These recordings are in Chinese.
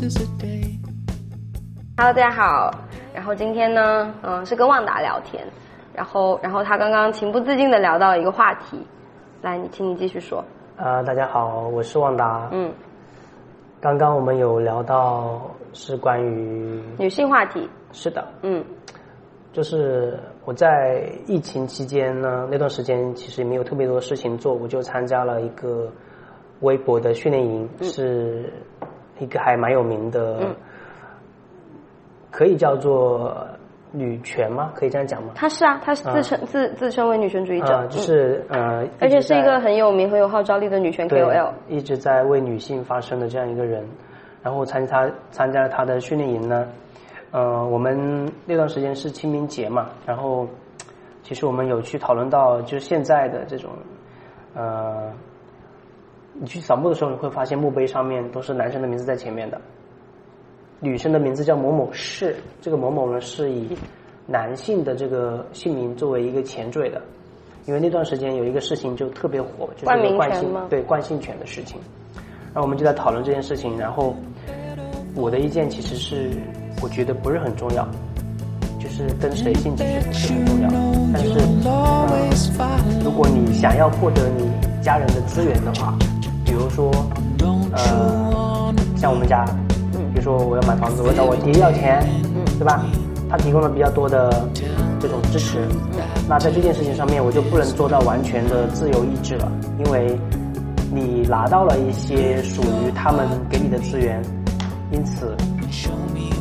Hello，大家好。然后今天呢，嗯、是跟旺达聊天，然后然后他刚刚情不自禁的聊到一个话题，来，你请你继续说。呃，大家好，我是旺达。嗯，刚刚我们有聊到是关于，女性话题。是的，嗯就是我在疫情期间呢，那段时间其实也没有特别多的事情做，我就参加了一个微博的训练营，是一个还蛮有名的，嗯可以叫做女权吗？可以这样讲吗？她是啊，她是自称、自自称为女权主义者，啊、就是呃，而且是一个很有名、很有号召力的女权 KOL。一直在为女性发声的这样一个人。然后参加参加了她的训练营呢，呃，我们那段时间是清明节嘛，然后其实我们有去讨论到，就是现在的这种，呃，你去扫墓的时候，你会发现墓碑上面都是男生的名字在前面的，女生的名字叫某某氏，这个某某呢是以男性的这个姓名作为一个前缀的，因为那段时间有一个事情就特别火，就是冠姓对冠姓权的事情，然后我们就在讨论这件事情，然后我的意见其实是我觉得不是很重要，就是跟谁姓其实不是很重要，但是呃，如果你想要获得你家人的资源的话，比如说呃，像我们家，比如说我要买房子，我找我爹要钱，对吧？他提供了比较多的这种支持，那在这件事情上面，我就不能做到完全的自由意志了，因为你拿到了一些属于他们给你的资源，因此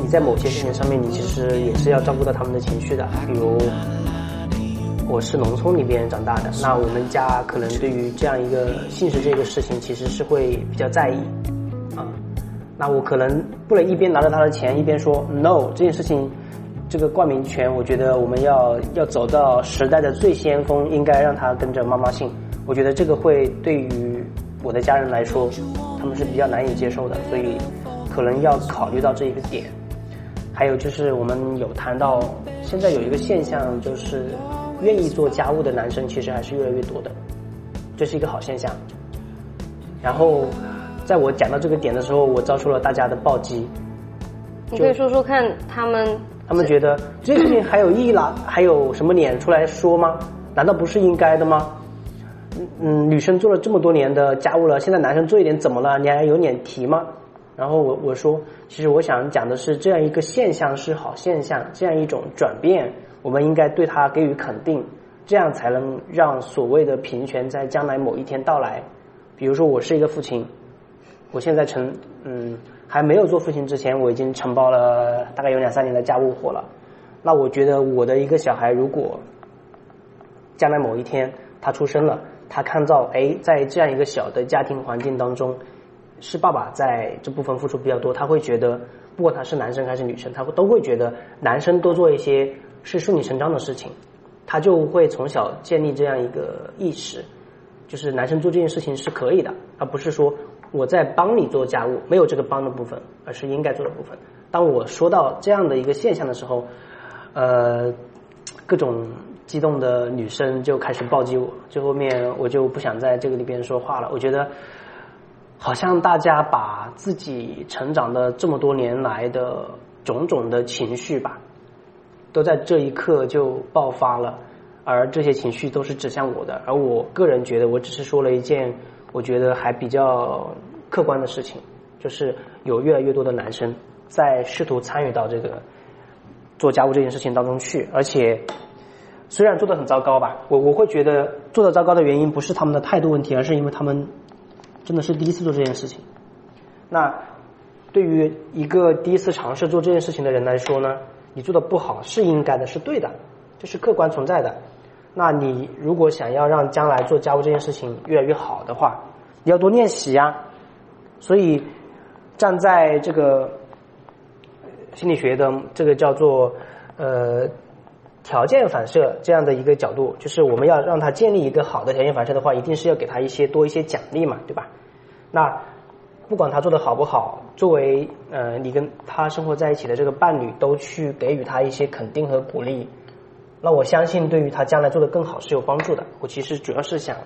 你在某些事情上面，你其实也是要照顾到他们的情绪的，比如。我是农村里边长大的，那我们家可能对于这样一个姓氏这个事情，其实是会比较在意，啊，那我可能不能一边拿着他的钱，一边说 no 这件事情，这个冠名权，我觉得我们要要走到时代的最先锋，应该让他跟着妈妈姓，我觉得这个会对于我的家人来说，他们是比较难以接受的，所以可能要考虑到这一个点。还有就是我们有谈到，现在有一个现象就是。愿意做家务的男生其实还是越来越多的，这是一个好现象。然后，在我讲到这个点的时候，我遭受了大家的暴击。你可以说说看，他们他们觉得这件事情还有意义啦，还有什么脸出来说吗？难道不是应该的吗？嗯嗯，女生做了这么多年的家务了，现在男生做一点怎么了？你还有脸提吗？然后我我说，其实我想讲的是，这样一个现象是好现象，这样一种转变。我们应该对他给予肯定，这样才能让所谓的平权在将来某一天到来。比如说，我是一个父亲，我现在承嗯还没有做父亲之前，我已经承包了大概有两三年的家务活了。那我觉得我的一个小孩，如果将来某一天他出生了，他看到哎，在这样一个小的家庭环境当中，是爸爸在这部分付出比较多，他会觉得，不管他是男生还是女生，他会都会觉得男生多做一些。是顺理成章的事情，他就会从小建立这样一个意识，就是男生做这件事情是可以的，而不是说我在帮你做家务，没有这个帮的部分，而是应该做的部分。当我说到这样的一个现象的时候，呃，各种激动的女生就开始暴击我，最后面我就不想在这个里边说话了。我觉得，好像大家把自己成长的这么多年来的种种的情绪吧。都在这一刻就爆发了，而这些情绪都是指向我的。而我个人觉得，我只是说了一件我觉得还比较客观的事情，就是有越来越多的男生在试图参与到这个做家务这件事情当中去，而且虽然做的很糟糕吧，我我会觉得做的糟糕的原因不是他们的态度问题，而是因为他们真的是第一次做这件事情。那对于一个第一次尝试做这件事情的人来说呢？你做的不好是应该的，是对的，这是客观存在的。那你如果想要让将来做家务这件事情越来越好的话，你要多练习呀。所以，站在这个心理学的这个叫做呃条件反射这样的一个角度，就是我们要让他建立一个好的条件反射的话，一定是要给他一些多一些奖励嘛，对吧？那。不管他做的好不好，作为呃你跟他生活在一起的这个伴侣，都去给予他一些肯定和鼓励，那我相信对于他将来做的更好是有帮助的。我其实主要是想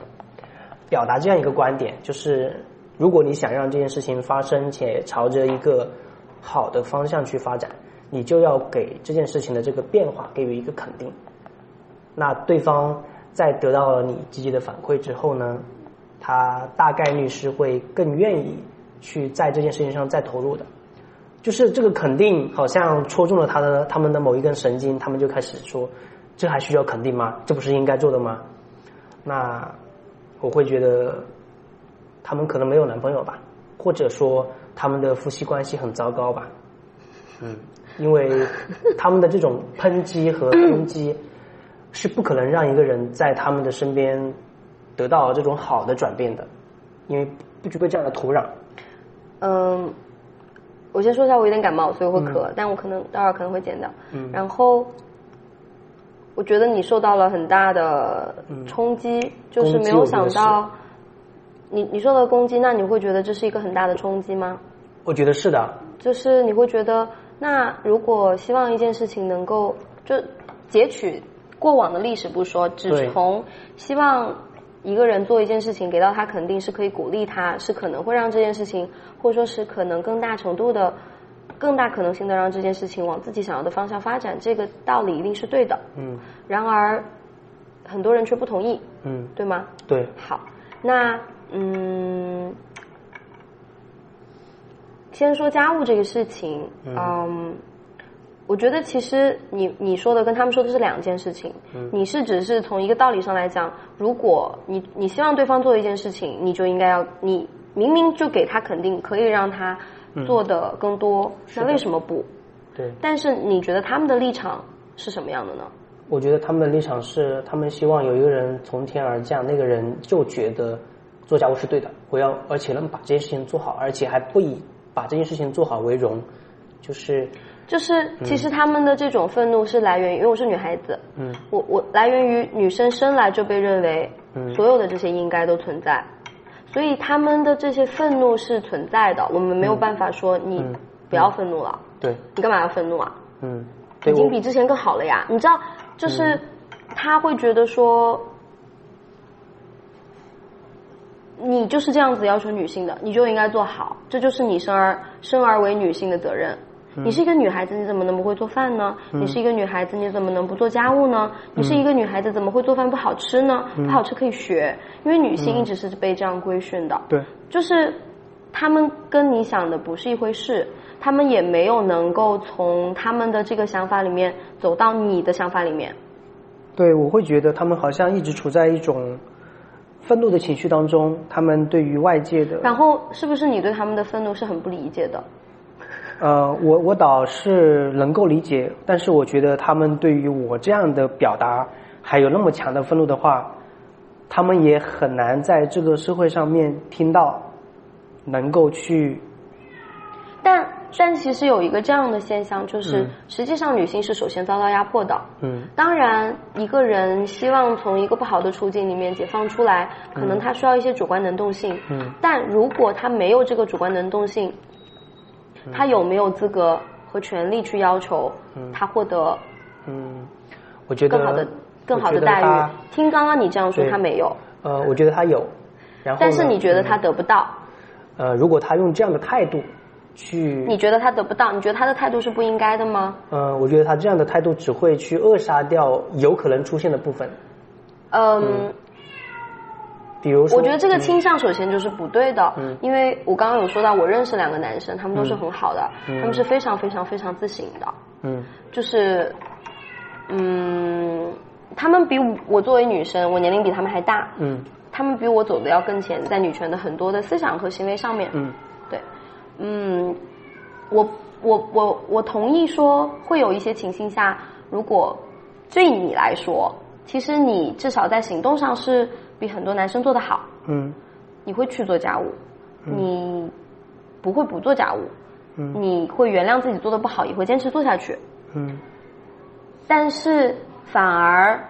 表达这样一个观点，就是如果你想让这件事情发生，且朝着一个好的方向去发展，你就要给这件事情的这个变化给予一个肯定。那对方在得到了你积极的反馈之后呢，他大概率是会更愿意去在这件事情上再投入的。就是这个肯定好像戳中了他的他们的某一根神经，他们就开始说，这还需要肯定吗？这不是应该做的吗？那我会觉得他们可能没有男朋友吧，或者说他们的夫妻关系很糟糕吧。嗯，因为他们的这种抨击和攻击是不可能让一个人在他们的身边得到这种好的转变的，因为不具备这样的土壤。嗯，我先说一下，我有点感冒，所以会咳，但我可能待会儿可能会剪掉。嗯，然后我觉得你受到了很大的冲击，就是没有想到你你受到攻击，那你会觉得这是一个很大的冲击吗？我觉得是的。就是你会觉得，那如果希望一件事情能够就截取过往的历史不说，只从希望。一个人做一件事情，给到他肯定是可以鼓励他，是可能会让这件事情，或者说是可能更大程度的、更大可能性的让这件事情往自己想要的方向发展。这个道理一定是对的。嗯。然而，很多人却不同意。嗯。对吗？对。好，那嗯，先说家务这个事情。嗯。我觉得其实你你说的跟他们说的是两件事情。嗯你是只是从一个道理上来讲，如果你你希望对方做一件事情，你就应该要你明明就给他肯定，可以让他做的更多，那为什么不？对。但是你觉得他们的立场是什么样的呢？我觉得他们的立场是，他们希望有一个人从天而降，那个人就觉得做家务是对的，我要而且能把这件事情做好，而且还不以把这件事情做好为荣，就是。就是，其实他们的这种愤怒是来源于，因为我是女孩子，嗯，我我来源于女生生来就被认为，嗯，所有的这些应该都存在，所以他们的这些愤怒是存在的，我们没有办法说你不要愤怒了，对，你干嘛要愤怒啊？嗯，已经比之前更好了呀，你知道，就是他会觉得说，你就是这样子要求女性的，你就应该做好，这就是你生而生而为女性的责任。你是一个女孩子，你怎么能不会做饭呢？你是一个女孩子，你怎么能不做家务呢？你是一个女孩子，怎么会做饭不好吃呢？不好吃可以学，因为女性一直是被这样规训的。对，就是他们跟你想的不是一回事，他们也没有能够从他们的这个想法里面走到你的想法里面。对，我会觉得他们好像一直处在一种愤怒的情绪当中，他们对于外界的。然后，是不是你对他们的愤怒是很不理解的？呃，我我倒是能够理解，但是我觉得他们对于我这样的表达还有那么强的愤怒的话，他们也很难在这个社会上面听到，能够去。但但其实有一个这样的现象，就是实际上女性是首先遭到压迫的。嗯。当然，一个人希望从一个不好的处境里面解放出来，可能他需要一些主观能动性。嗯。但如果他没有这个主观能动性，他有没有资格和权利去要求他获得？嗯，我觉得更好的更好的待遇。听刚刚你这样说，他没有。呃，我觉得他有。然后，但是你觉得他得不到？呃，如果他用这样的态度去，你觉得他得不到？你觉得他的态度是不应该的吗？嗯，我觉得他这样的态度只会去扼杀掉有可能出现的部分。嗯。比如说，我觉得这个倾向首先就是不对的，因为我刚刚有说到，我认识两个男生，他们都是很好的，他们是非常非常非常自省的，嗯，就是，嗯，他们比我作为女生，我年龄比他们还大，嗯，他们比我走的要更前，在女权的很多的思想和行为上面，嗯，对，嗯，我我我我同意说会有一些情形下，如果对你来说，其实你至少在行动上是。比很多男生做的好，嗯，你会去做家务，你不会不做家务，嗯，你会原谅自己做的不好，也会坚持做下去，嗯，但是反而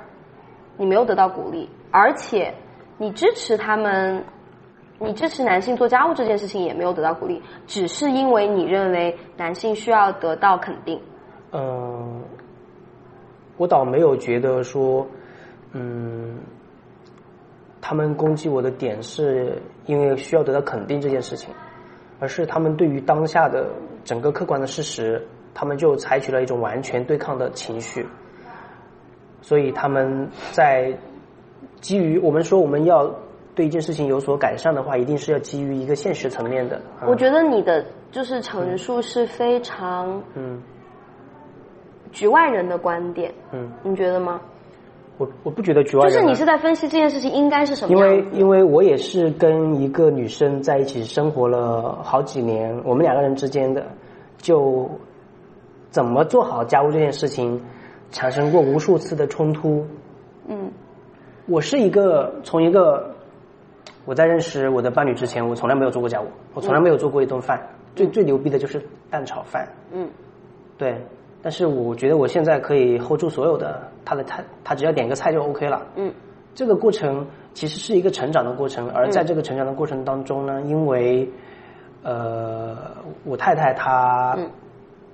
你没有得到鼓励，而且你支持他们，你支持男性做家务这件事情也没有得到鼓励，只是因为你认为男性需要得到肯定。嗯，我倒没有觉得说，嗯。他们攻击我的点是因为需要得到肯定这件事情，而是他们对于当下的整个客观的事实，他们就采取了一种完全对抗的情绪。所以他们在基于我们说我们要对一件事情有所改善的话，一定是要基于一个现实层面的。我觉得你的就是陈述是非常嗯局外人的观点，嗯，你觉得吗？我我不觉得局外人，就是你是在分析这件事情应该是什么因为因为我也是跟一个女生在一起生活了好几年，我们两个人之间的就怎么做好家务这件事情。产生过无数次的冲突。嗯，我是一个从一个我在认识我的伴侣之前，我从来没有做过家务，我从来没有做过一顿饭。最最牛逼的就是蛋炒饭。嗯，对。但是我觉得我现在可以 hold 住所有的他的菜，他只要点个菜就 OK 了。嗯，这个过程其实是一个成长的过程，而在这个成长的过程当中呢，因为呃，我太太她。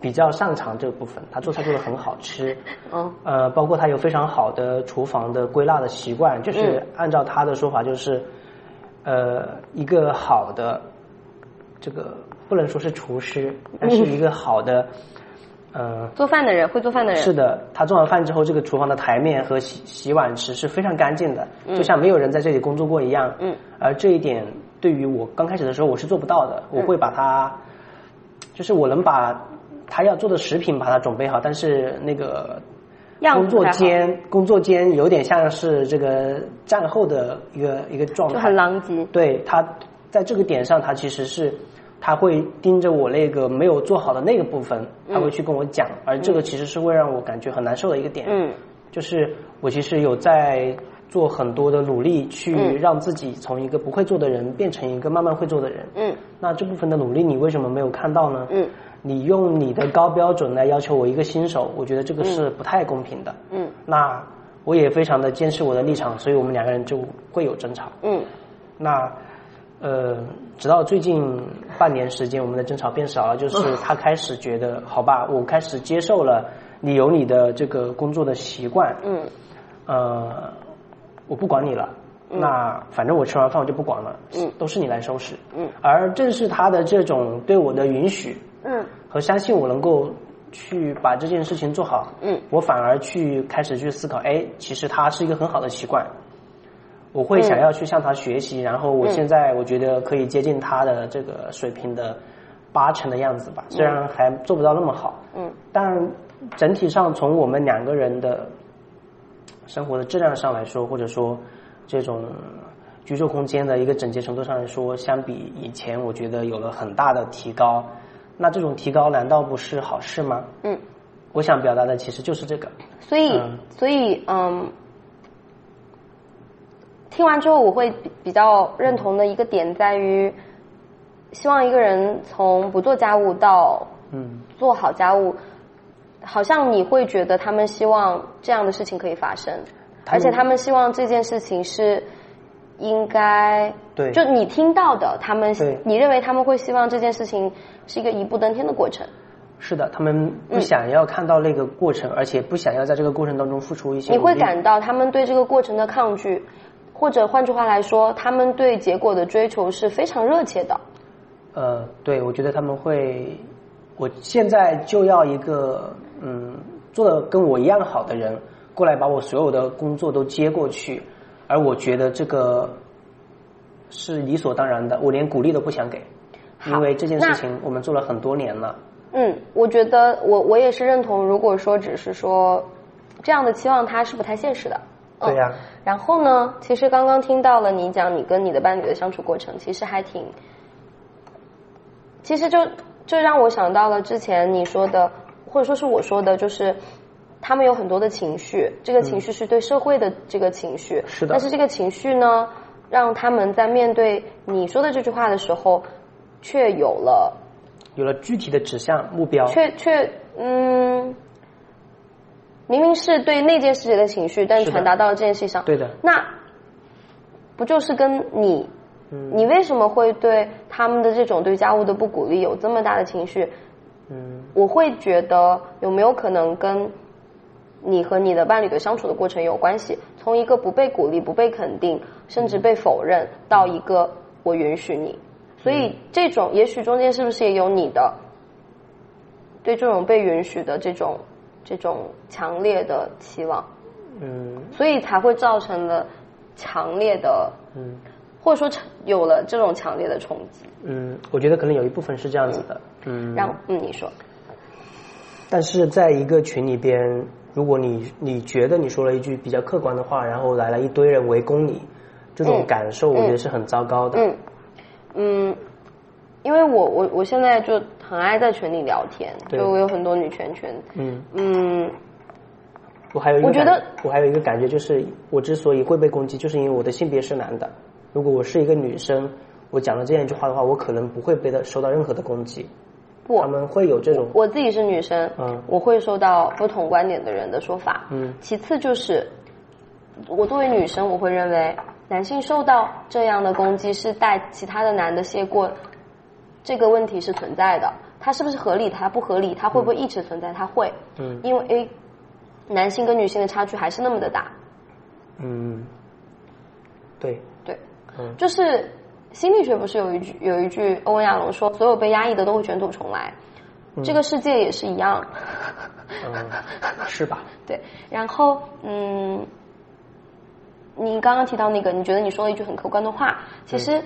比较擅长这个部分，她做菜做的很好吃，嗯，呃，包括她有非常好的厨房的归纳的习惯，就是按照她的说法，就是，呃，一个好的，这个不能说是厨师，但是一个好的，呃，做饭的人会做饭的人。是的，他做完饭之后，这个厨房的台面和洗洗碗池是非常干净的，就像没有人在这里工作过一样，嗯，而这一点对于我刚开始的时候我是做不到的，我会把它，就是我能把。他要做的食品把它准备好，但是那个工作间工作间有点像是这个战后的一个一个状态，就很狼藉。对他在这个点上，他其实是他会盯着我那个没有做好的那个部分，他会去跟我讲，而这个其实是会让我感觉很难受的一个点。嗯，就是我其实有在做很多的努力，去让自己从一个不会做的人变成一个慢慢会做的人。嗯，那这部分的努力你为什么没有看到呢？嗯。你用你的高标准来要求我一个新手，我觉得这个是不太公平的。嗯，那我也非常的坚持我的立场，所以我们两个人就会有争吵。嗯，那呃，直到最近半年时间，我们的争吵变少了，就是他开始觉得，好吧，我开始接受了你有你的这个工作的习惯。嗯，呃，我不管你了。那反正我吃完饭我就不管了。嗯，都是你来收拾。嗯，而正是他的这种对我的允许。嗯，和相信我能够去把这件事情做好。嗯，我反而去开始去思考，哎，其实他是一个很好的习惯。我会想要去向他学习，然后我现在我觉得可以接近他的这个水平的八成的样子吧，虽然还做不到那么好。嗯，但整体上从我们两个人的生活的质量上来说，或者说这种居住空间的一个整洁程度上来说，相比以前，我觉得有了很大的提高。那这种提高难道不是好事吗？嗯，我想表达的其实就是这个。所以，所以，嗯，听完之后我会比较认同的一个点在于，希望一个人从不做家务到嗯做好家务，好像你会觉得他们希望这样的事情可以发生，而且他们希望这件事情是。应该对，就你听到的，他们你认为他们会希望这件事情是一个一步登天的过程？是的，他们不想要看到那个过程，而且不想要在这个过程当中付出一些。你会感到他们对这个过程的抗拒，或者换句话来说，他们对结果的追求是非常热切的。呃，对，我觉得他们会，我现在就要一个嗯，做的跟我一样好的人过来把我所有的工作都接过去。而我觉得这个是理所当然的，我连鼓励都不想给，因为这件事情我们做了很多年了。嗯，我觉得我我也是认同，如果说只是说这样的期望，它是不太现实的。对呀。然后呢，其实刚刚听到了你讲你跟你的伴侣的相处过程，其实还挺，其实就就让我想到了之前你说的，或者说是我说的，就是。他们有很多的情绪，这个情绪是对社会的这个情绪，是的。但是这个情绪呢，让他们在面对你说的这句话的时候，却有了有了具体的指向目标，却却嗯，明明是对那件事情的情绪，但传达到了这件事上，对的。那不就是跟你，你为什么会对他们的这种对家务的不鼓励有这么大的情绪？嗯，我会觉得有没有可能跟。你和你的伴侣的相处的过程有关系，从一个不被鼓励、不被肯定，甚至被否认，到一个我允许你，所以这种也许中间是不是也有你的对这种被允许的这种这种强烈的期望，嗯，所以才会造成了强烈的，嗯，或者说有了这种强烈的冲击。嗯，我觉得可能有一部分是这样子的，嗯，然后嗯，你说，但是在一个群里边，如果你你觉得你说了一句比较客观的话，然后来了一堆人围攻你，这种感受我觉得是很糟糕的。嗯。嗯，因为我我我现在就很爱在群里聊天，就我有很多女权群。嗯嗯，我还有一个我觉得我还有一个感觉就是，我之所以会被攻击，就是因为我的性别是男的。如果我是一个女生。我讲了这样一句话的话，我可能不会被他受到任何的攻击。不，他们会有这种。我自己是女生，嗯，我会受到不同观点的人的说法。嗯，其次就是，我作为女生，我会认为男性受到这样的攻击是带其他的男的谢过，这个问题是存在的。它是不是合理？它不合理？它会不会一直存在？它会。嗯。因为 A，男性跟女性的差距还是那么的大。嗯。对。对。嗯。就是。心理学不是有一句有一句欧文亚龙说，所有被压抑的都会卷土重来，这个世界也是一样，是吧？对，然后嗯，你刚刚提到那个，你觉得你说了一句很客观的话，其实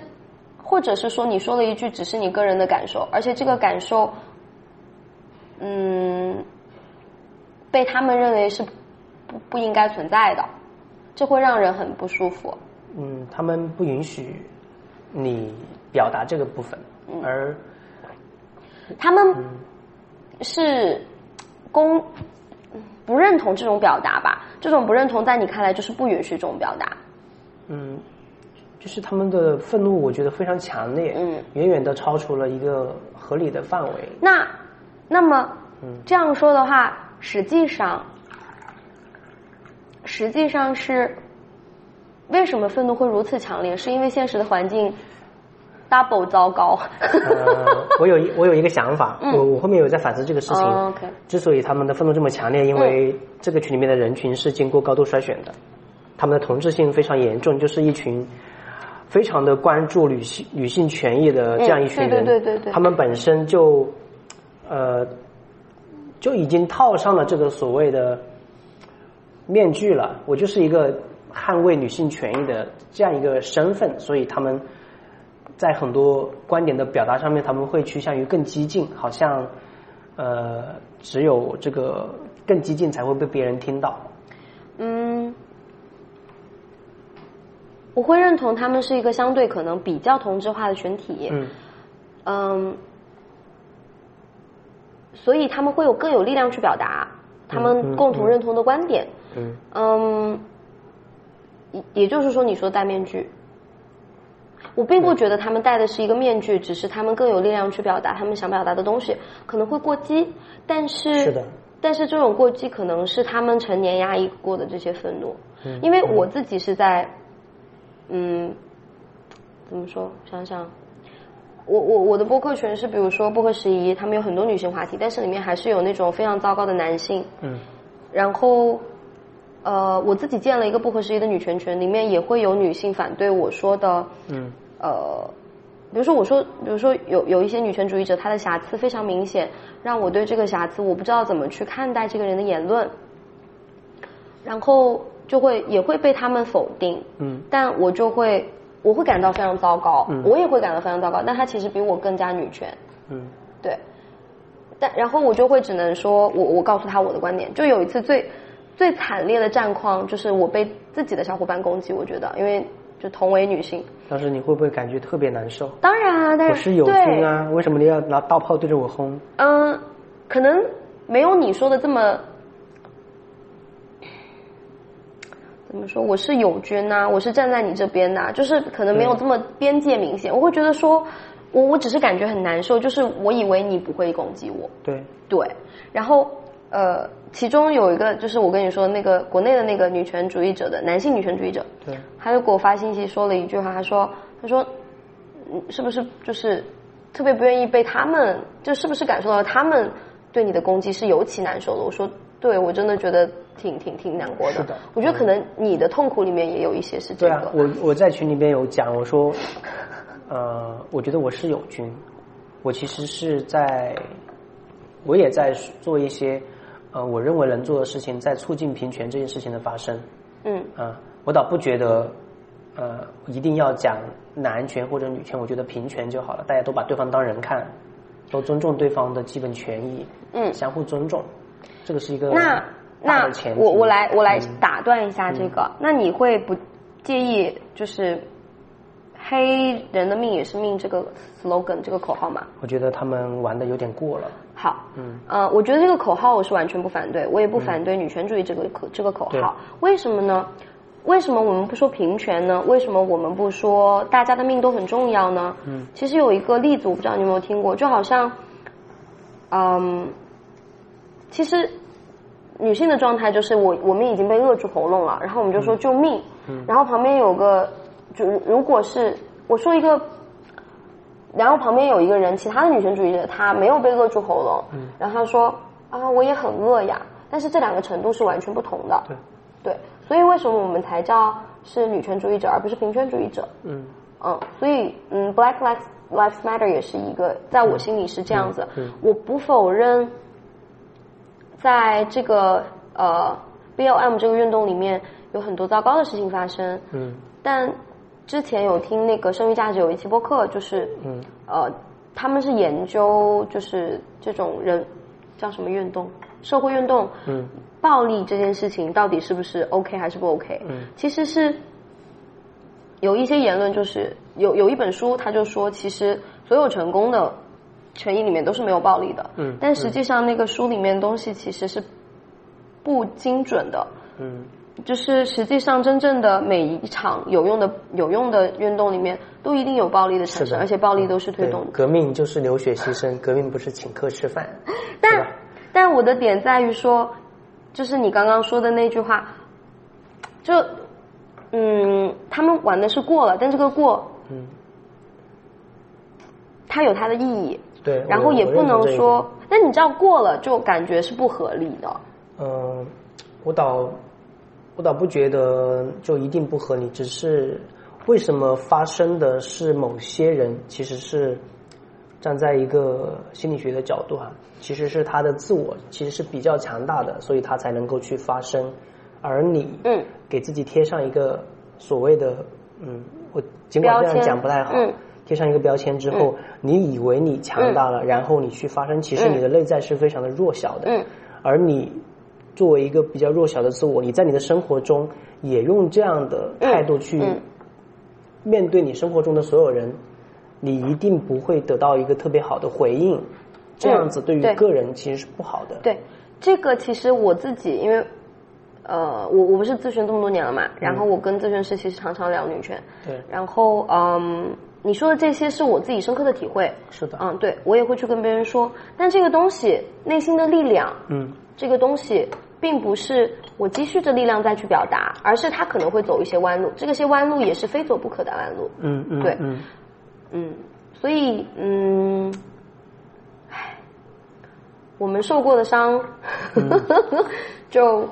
或者是说你说了一句只是你个人的感受，而且这个感受，嗯，被他们认为是不不应该存在的，这会让人很不舒服。嗯，他们不允许。你表达这个部分，而他们是公不认同这种表达吧？这种不认同在你看来就是不允许这种表达。嗯，就是他们的愤怒，我觉得非常强烈，嗯，远远的超出了一个合理的范围。那那么，这样说的话，实际上实际上是。为什么愤怒会如此强烈？是因为现实的环境 double 糟糕。呃，我有一我有一个想法，我我后面有在反思这个事情。OK，之所以他们的愤怒这么强烈，因为这个群里面的人群是经过高度筛选的，他们的同质性非常严重，就是一群非常的关注女性女性权益的这样一群人。对对对对。他们本身就呃就已经套上了这个所谓的面具了。我就是一个。捍卫女性权益的这样一个身份，所以他们在很多观点的表达上面，他们会趋向于更激进，好像呃，只有这个更激进才会被别人听到。嗯，我会认同他们是一个相对可能比较同质化的群体。嗯，嗯，所以他们会有更有力量去表达他们共同认同的观点。嗯，嗯。也就是说，你说戴面具，我并不觉得他们戴的是一个面具，只是他们更有力量去表达他们想表达的东西，可能会过激，但是，是的，但是这种过激可能是他们成年压抑过的这些愤怒，因为我自己是在，嗯，怎么说？想想，我我我的播客群是，比如说播客十一，他们有很多女性话题，但是里面还是有那种非常糟糕的男性，嗯，然后。呃，我自己建了一个不合时宜的女权群，里面也会有女性反对我说的，嗯，呃，比如说我说，比如说有有一些女权主义者，她的瑕疵非常明显，让我对这个瑕疵我不知道怎么去看待这个人的言论，然后就会也会被他们否定，嗯，但我就会我会感到非常糟糕，嗯，我也会感到非常糟糕，但他其实比我更加女权，嗯，对，但然后我就会只能说我我告诉他我的观点，就有一次最。最惨烈的战况就是我被自己的小伙伴攻击，我觉得，因为就同为女性。当时你会不会感觉特别难受？当然啊，但是我是友军啊，为什么你要拿大炮对着我轰？嗯，可能没有你说的这么，怎么说？我是友军呐，我是站在你这边呐，就是可能没有这么边界明显。我会觉得说，我我只是感觉很难受，就是我以为你不会攻击我。对对，然后。呃，其中有一个就是我跟你说那个国内的那个女权主义者的男性女权主义者，对，他就给我发信息说了一句话，他说，他说，嗯，是不是就是特别不愿意被他们，就是不是感受到他们对你的攻击是尤其难受的？我说，对我真的觉得挺挺挺难过的。是的，我觉得可能你的痛苦里面也有一些是这个。我我在群里边有讲，我说，呃，我觉得我是友军，我其实是在。我也在做一些呃我认为能做的事情，在促进平权这件事情的发生。嗯啊，我倒不觉得呃一定要讲男权或者女权，我觉得平权就好了，大家都把对方当人看，都尊重对方的基本权益，嗯，相互尊重，这个是一个那那我我来我来打断一下这个，那你会不介意就是黑人的命也是命这个 slogan 这个口号吗？我觉得他们玩的有点过了。好，嗯，呃，我觉得这个口号我是完全不反对，我也不反对女权主义这个口这个口号。为什么呢？为什么我们不说平权呢？为什么我们不说大家的命都很重要呢？嗯，其实有一个例子，我不知道你有没有听过，就好像，嗯，其实女性的状态就是我我们已经被扼住喉咙了，然后我们就说救命，嗯，然后旁边有个就如果是我说一个。然后旁边有一个人，其他的女权主义者，她没有被扼住喉咙，然后她说啊，我也很饿呀。但是这两个程度是完全不同的，对，对。所以为什么我们才叫是女权主义者，而不是平权主义者？嗯嗯，所以嗯，Black Lives Lives Matter 也是一个，在我心里是这样子。我不否认，在这个呃 BLM 这个运动里面有很多糟糕的事情发生，嗯，但。之前有听那个《剩余价值》有一期播客，就是嗯呃，他们是研究就是这种人叫什么运动，社会运动，嗯，暴力这件事情到底是不是 OK 还是不 OK？嗯，其实是有一些言论，就是有有一本书，他就说，其实所有成功的权益里面都是没有暴力的，嗯，但实际上那个书里面东西其实是不精准的，嗯。就是实际上，真正的每一场有用的有用的运动里面，都一定有暴力的产生，而且暴力都是推动。革命就是流血牺牲，革命不是请客吃饭。但但我的点在于说，就是你刚刚说的那句话，就嗯，他们玩的是过了，但这个过，嗯，它有它的意义。对，然后也不能说，那你知道过了就感觉是不合理的。嗯，我倒。我倒不觉得就一定不合理，只是为什么发生的是某些人，其实是站在一个心理学的角度啊，其实是他的自我其实是比较强大的，所以他才能够去发生，而你嗯给自己贴上一个所谓的嗯，我尽管这样讲不太好，贴上一个标签之后，你以为你强大了，然后你去发声，其实你的内在是非常的弱小的，而你。作为一个比较弱小的自我，你在你的生活中也用这样的态度去面对你生活中的所有人，你一定不会得到一个特别好的回应。这样子对于个人其实是不好的。对，这个其实我自己，因为呃，我我不是咨询这么多年了嘛，然后我跟咨询师其实常常聊女权。对。然后嗯，你说的这些是我自己深刻的体会。是的。嗯，对我也会去跟别人说，但这个东西内心的力量。嗯。这个东西并不是我积蓄着力量再去表达，而是他可能会走一些弯路，这个些弯路也是非走不可的弯路。嗯嗯，对，嗯嗯，所以嗯，唉，我们受过的伤，就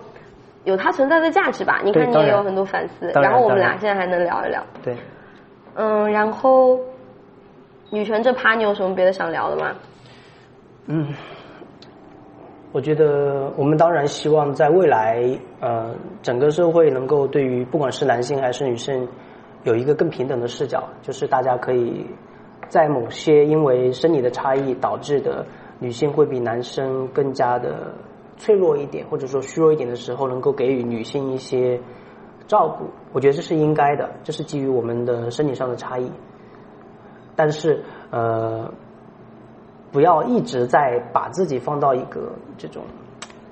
有它存在的价值吧。你看，你也有很多反思，然后我们俩现在还能聊一聊。对，嗯，然后女权这趴，你有什么别的想聊的吗？嗯。我觉得我们当然希望在未来，呃，整个社会能够对于不管是男性还是女性，有一个更平等的视角，就是大家可以在某些因为生理的差异导致的女性会比男生更加的脆弱一点，或者说虚弱一点的时候，能够给予女性一些照顾。我觉得这是应该的，这是基于我们的身体上的差异。但是，呃。不要一直在把自己放到一个这种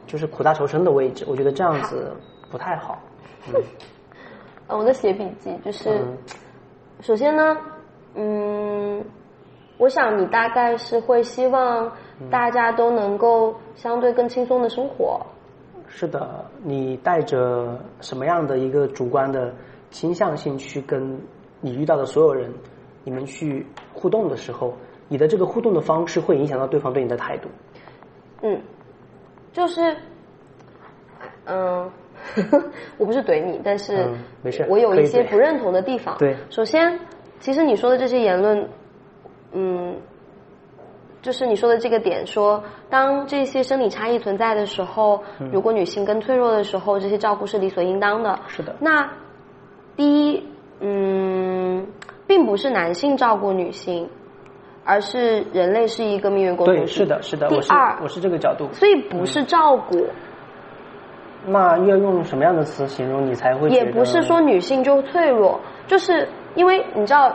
就是苦大仇深的位置，我觉得这样子不太好。嗯，我在写笔记，就是首先呢，嗯，我想你大概是会希望大家都能够相对更轻松的生活。是的，你带着什么样的一个主观的倾向性去跟你遇到的所有人，你们去互动的时候。你的这个互动的方式会影响到对方对你的态度。嗯，就是，嗯，我不是怼你，但是没事，我有一些不认同的地方。对，首先，其实你说的这些言论，嗯，就是你说的这个点，说当这些生理差异存在的时候，如果女性更脆弱的时候，这些照顾是理所应当的。是的。那第一，嗯，并不是男性照顾女性，而是人类是一个命运共同体。对，是的，是的。第二，我是这个角度。所以不是照顾。那要用什么样的词形容你才会？也不是说女性就脆弱，就是因为你知道，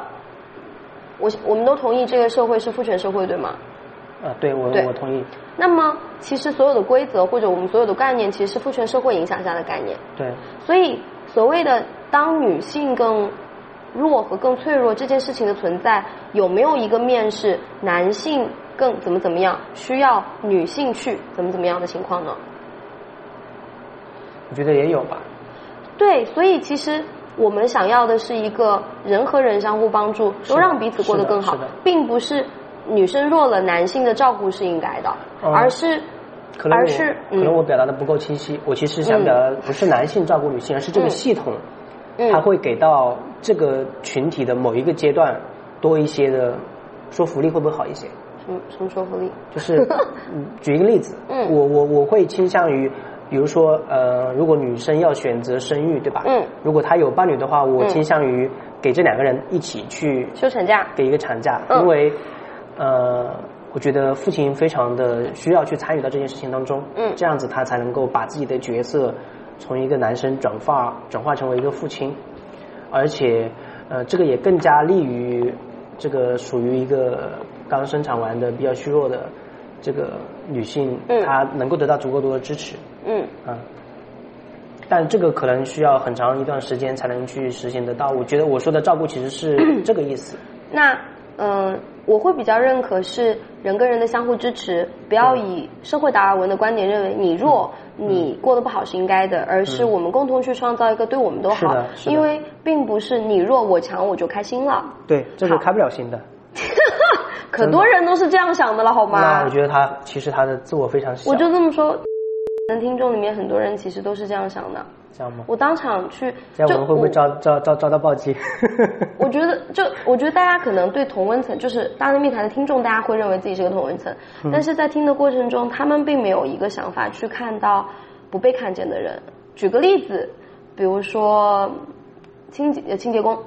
我我们都同意这个社会是父权社会，对吗？啊，对我我同意。那么，其实所有的规则或者我们所有的概念，其实是父权社会影响下的概念。对。所以，所谓的当女性更弱和更脆弱这件事情的存在，有没有一个面是男性更怎么怎么样，需要女性去怎么怎么样的情况呢？我觉得也有吧。对，所以其实我们想要的是一个人和人相互帮助，都让彼此过得更好，并不是。女生弱了，男性的照顾是应该的，而是，而是可能我表达的不够清晰。我其实想表达不是男性照顾女性，而是这个系统，它会给到这个群体的某一个阶段多一些的说服力，会不会好一些？什么什么说服力？就是 举一个例子，我我我会倾向于，比如说呃，如果女生要选择生育，对吧？嗯。如果她有伴侣的话，我倾向于给这两个人一起去休产假，给一个产假，因为。呃，我觉得父亲非常的需要去参与到这件事情当中，嗯，这样子他才能够把自己的角色从一个男生转化转化成为一个父亲，而且呃，这个也更加利于这个属于一个刚生产完的比较虚弱的这个女性，嗯，她能够得到足够多的支持，嗯，啊，但这个可能需要很长一段时间才能去实现得到。我觉得我说的照顾其实是这个意思。那嗯。我会比较认可是人跟人的相互支持，不要以社会达尔文的观点认为你弱，你过得不好是应该的，而是我们共同去创造一个对我们都好。因为并不是你弱我强我就开心了。对，这是开不了心的。可多人都是这样想的了，好吗？那我觉得他其实他的自我非常小。我就这么说，听众里面很多人其实都是这样想的。这样吗？我当场去，这样我们会不会遭遭遭遭到暴击？我觉得，就我觉得大家可能对同温层，就是大内密谈的听众，大家会认为自己是个同温层，但是在听的过程中，他们并没有一个想法去看到不被看见的人。举个例子，比如说清洁清洁工，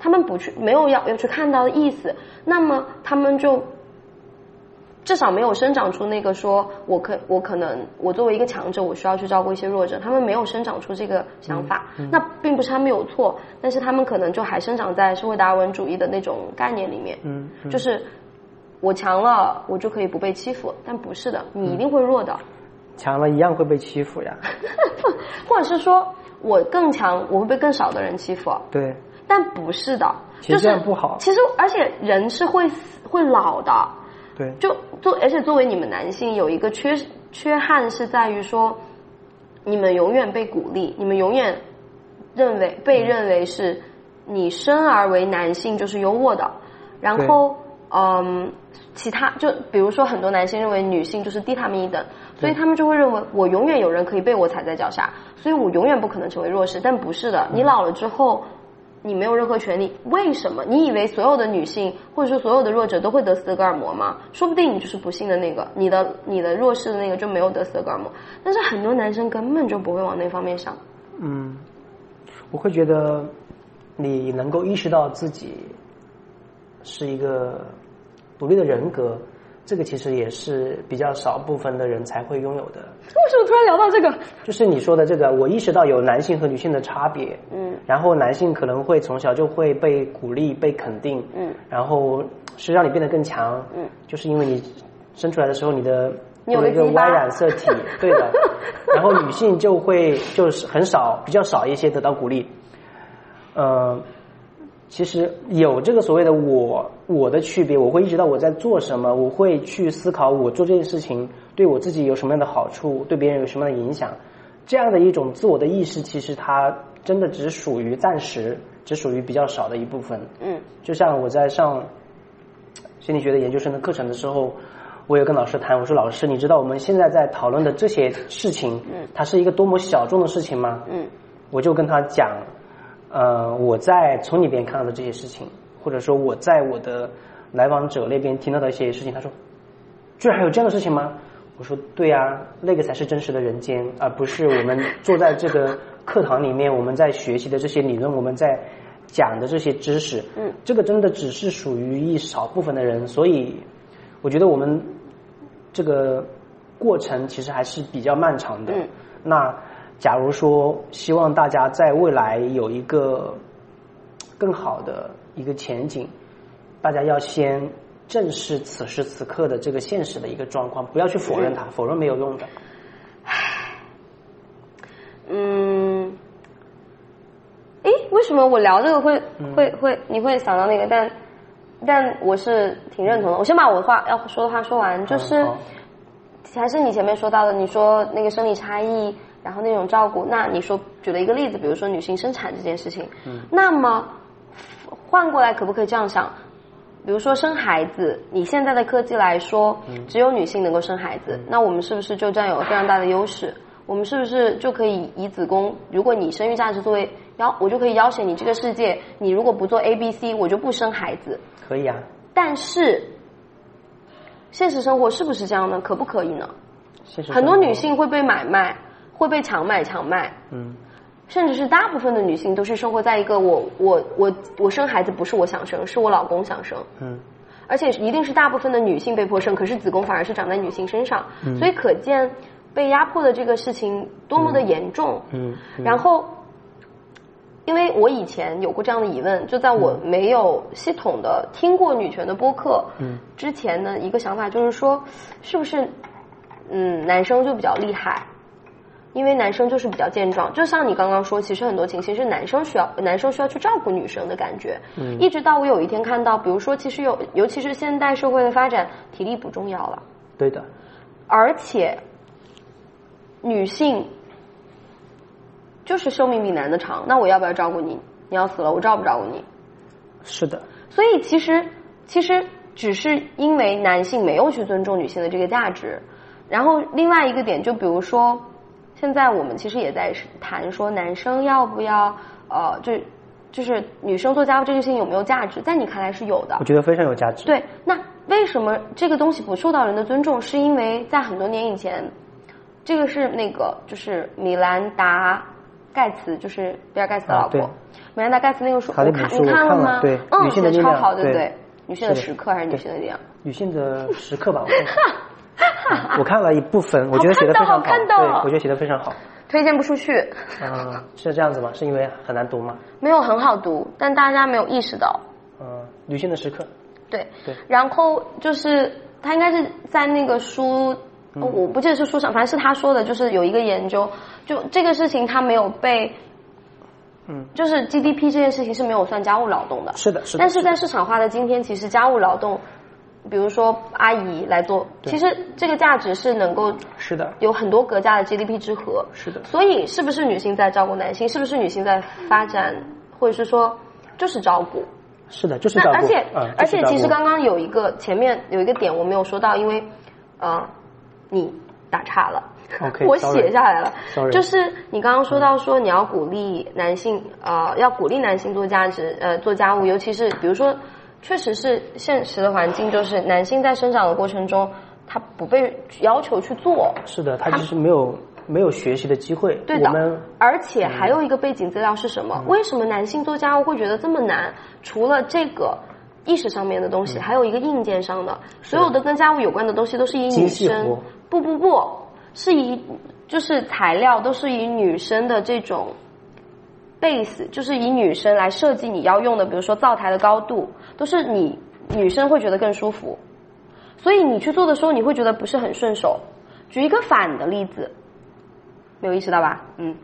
他们不去，没有要要去看到的意思，那么他们就。至少没有生长出那个说，我可我可能我作为一个强者，我需要去照顾一些弱者。他们没有生长出这个想法，那并不是他们有错，但是他们可能就还生长在社会达尔文主义的那种概念里面。嗯，就是我强了，我就可以不被欺负，但不是的，你一定会弱的。强了一样会被欺负呀。或者是说我更强，我会被更少的人欺负。对。但不是的，其实这样不好。其实而且人是会死会老的。对，就作而且作为你们男性有一个缺缺憾是在于说，你们永远被鼓励，你们永远认为被认为是你生而为男性就是优渥的，然后嗯，其他就比如说很多男性认为女性就是低他们一等，所以他们就会认为我永远有人可以被我踩在脚下，所以我永远不可能成为弱势，但不是的，你老了之后。你没有任何权利，为什么？你以为所有的女性或者说所有的弱者都会得斯德哥尔摩吗？说不定你就是不幸的那个，你的你的弱势的那个就没有得斯德哥尔摩。但是很多男生根本就不会往那方面想。嗯，我会觉得你能够意识到自己是一个独立的人格。这个其实也是比较少部分的人才会拥有的。为什么突然聊到这个？就是你说的这个，我意识到有男性和女性的差别。嗯。然后男性可能会从小就会被鼓励、被肯定。嗯。然后是让你变得更强。嗯。就是因为你生出来的时候，你的有一个 Y 染色体，对的。然后女性就会就是很少、比较少一些得到鼓励。嗯。其实有这个所谓的我我的区别，我会意识到我在做什么，我会去思考我做这件事情对我自己有什么样的好处，对别人有什么样的影响。这样的一种自我的意识，其实它真的只属于暂时，只属于比较少的一部分。嗯，就像我在上心理学的研究生的课程的时候，我有跟老师谈，我说老师，你知道我们现在在讨论的这些事情，嗯，它是一个多么小众的事情吗？嗯，我就跟他讲。呃，我在从里边看到的这些事情，或者说我在我的来访者那边听到的一些事情，他说居然还有这样的事情吗？我说对呀，那个才是真实的人间，而不是我们坐在这个课堂里面，我们在学习的这些理论，我们在讲的这些知识。嗯，这个真的只是属于一少部分的人，所以我觉得我们这个过程其实还是比较漫长的。嗯，那假如说希望大家在未来有一个更好的一个前景，大家要先。正视此时此刻的这个现实的一个状况，不要去否认它，否认没有用的。唉，嗯，诶，为什么我聊这个会会会你会想到那个？但但我是挺认同的。我先把我的话要说的话说完，就是还是你前面说到的，你说那个生理差异，然后那种照顾。那你说举了一个例子，比如说女性生产这件事情，那么换过来可不可以这样想？比如说生孩子，你现在的科技来说，只有女性能够生孩子，那我们是不是就占有非常大的优势？我们是不是就可以以子宫？如果你生育价值作为要，我就可以要挟你这个世界，你如果不做 A、B、C，我就不生孩子。可以啊。但是，现实生活是不是这样呢？可不可以呢？很多女性会被买卖，会被强买强卖。嗯。甚至是大部分的女性都是生活在一个我我我我生孩子不是我想生，是我老公想生。嗯，而且一定是大部分的女性被迫生，可是子宫反而是长在女性身上。嗯，所以可见被压迫的这个事情多么的严重。嗯，然后，因为我以前有过这样的疑问，就在我没有系统的听过女权的播客之前呢，一个想法就是说，是不是嗯男生就比较厉害？因为男生就是比较健壮，就像你刚刚说，其实很多情形是男生需要男生需要去照顾女生的感觉。嗯，一直到我有一天看到，比如说，其实有，尤其是现代社会的发展，体力不重要了。对的。而且，女性就是寿命比男的长，那我要不要照顾你？你要死了，我照不照顾你？是的。所以其实其实只是因为男性没有去尊重女性的这个价值，然后另外一个点，就比如说。现在我们其实也在谈说男生要不要呃，就就是女生做家务这件事情有没有价值？在你看来是有的。我觉得非常有价值。对，那为什么这个东西不受到人的尊重？是因为在很多年以前，这个是那个就是米兰达盖茨，就是比尔盖茨的老婆。米兰达盖茨那个书，你看你看了吗？对，嗯，写的超好，对不对？女性的时刻还是女性的力量？女性的时刻吧。我看了一部分，我觉得写的非常好，对，我觉得写的非常好。推荐不出去。嗯，是这样子吗？是因为很难读吗？没有很好读，但大家没有意识到。嗯，女性的时刻。对对。然后就是他应该是在那个书，我不记得是书上，反正是他说的，就是有一个研究，就这个事情他没有被，嗯，就是 GDP 这件事情是没有算家务劳动的。是的，是的。但是在市场化的今天，其实家务劳动。比如说阿姨来做，其实这个价值是能够是的，有很多国家的 GDP 之和，是的。所以是不是女性在照顾男性？是不是女性在发展，或者是说就是照顾？是的，就是照顾。而且而且其实刚刚有一个前面有一个点我没有说到，因为呃你打岔了 我写下来了，就是你刚刚说到说你要鼓励男性呃，要鼓励男性做价值呃做家务，尤其是比如说。确实是现实的环境，就是男性在生长的过程中，他不被要求去做。是的，他其实没有没有学习的机会。对的，而且还有一个背景资料是什么？为什么男性做家务会觉得这么难？除了这个意识上面的东西，还有一个硬件上的，所有的跟家务有关的东西都是以女生。不不不，是以就是材料都是以女生的这种。Base 就是以女生来设计你要用的，比如说灶台的高度，都是你女生会觉得更舒服，所以你去做的时候，你会觉得不是很顺手。举一个反的例子，没有意识到吧？嗯，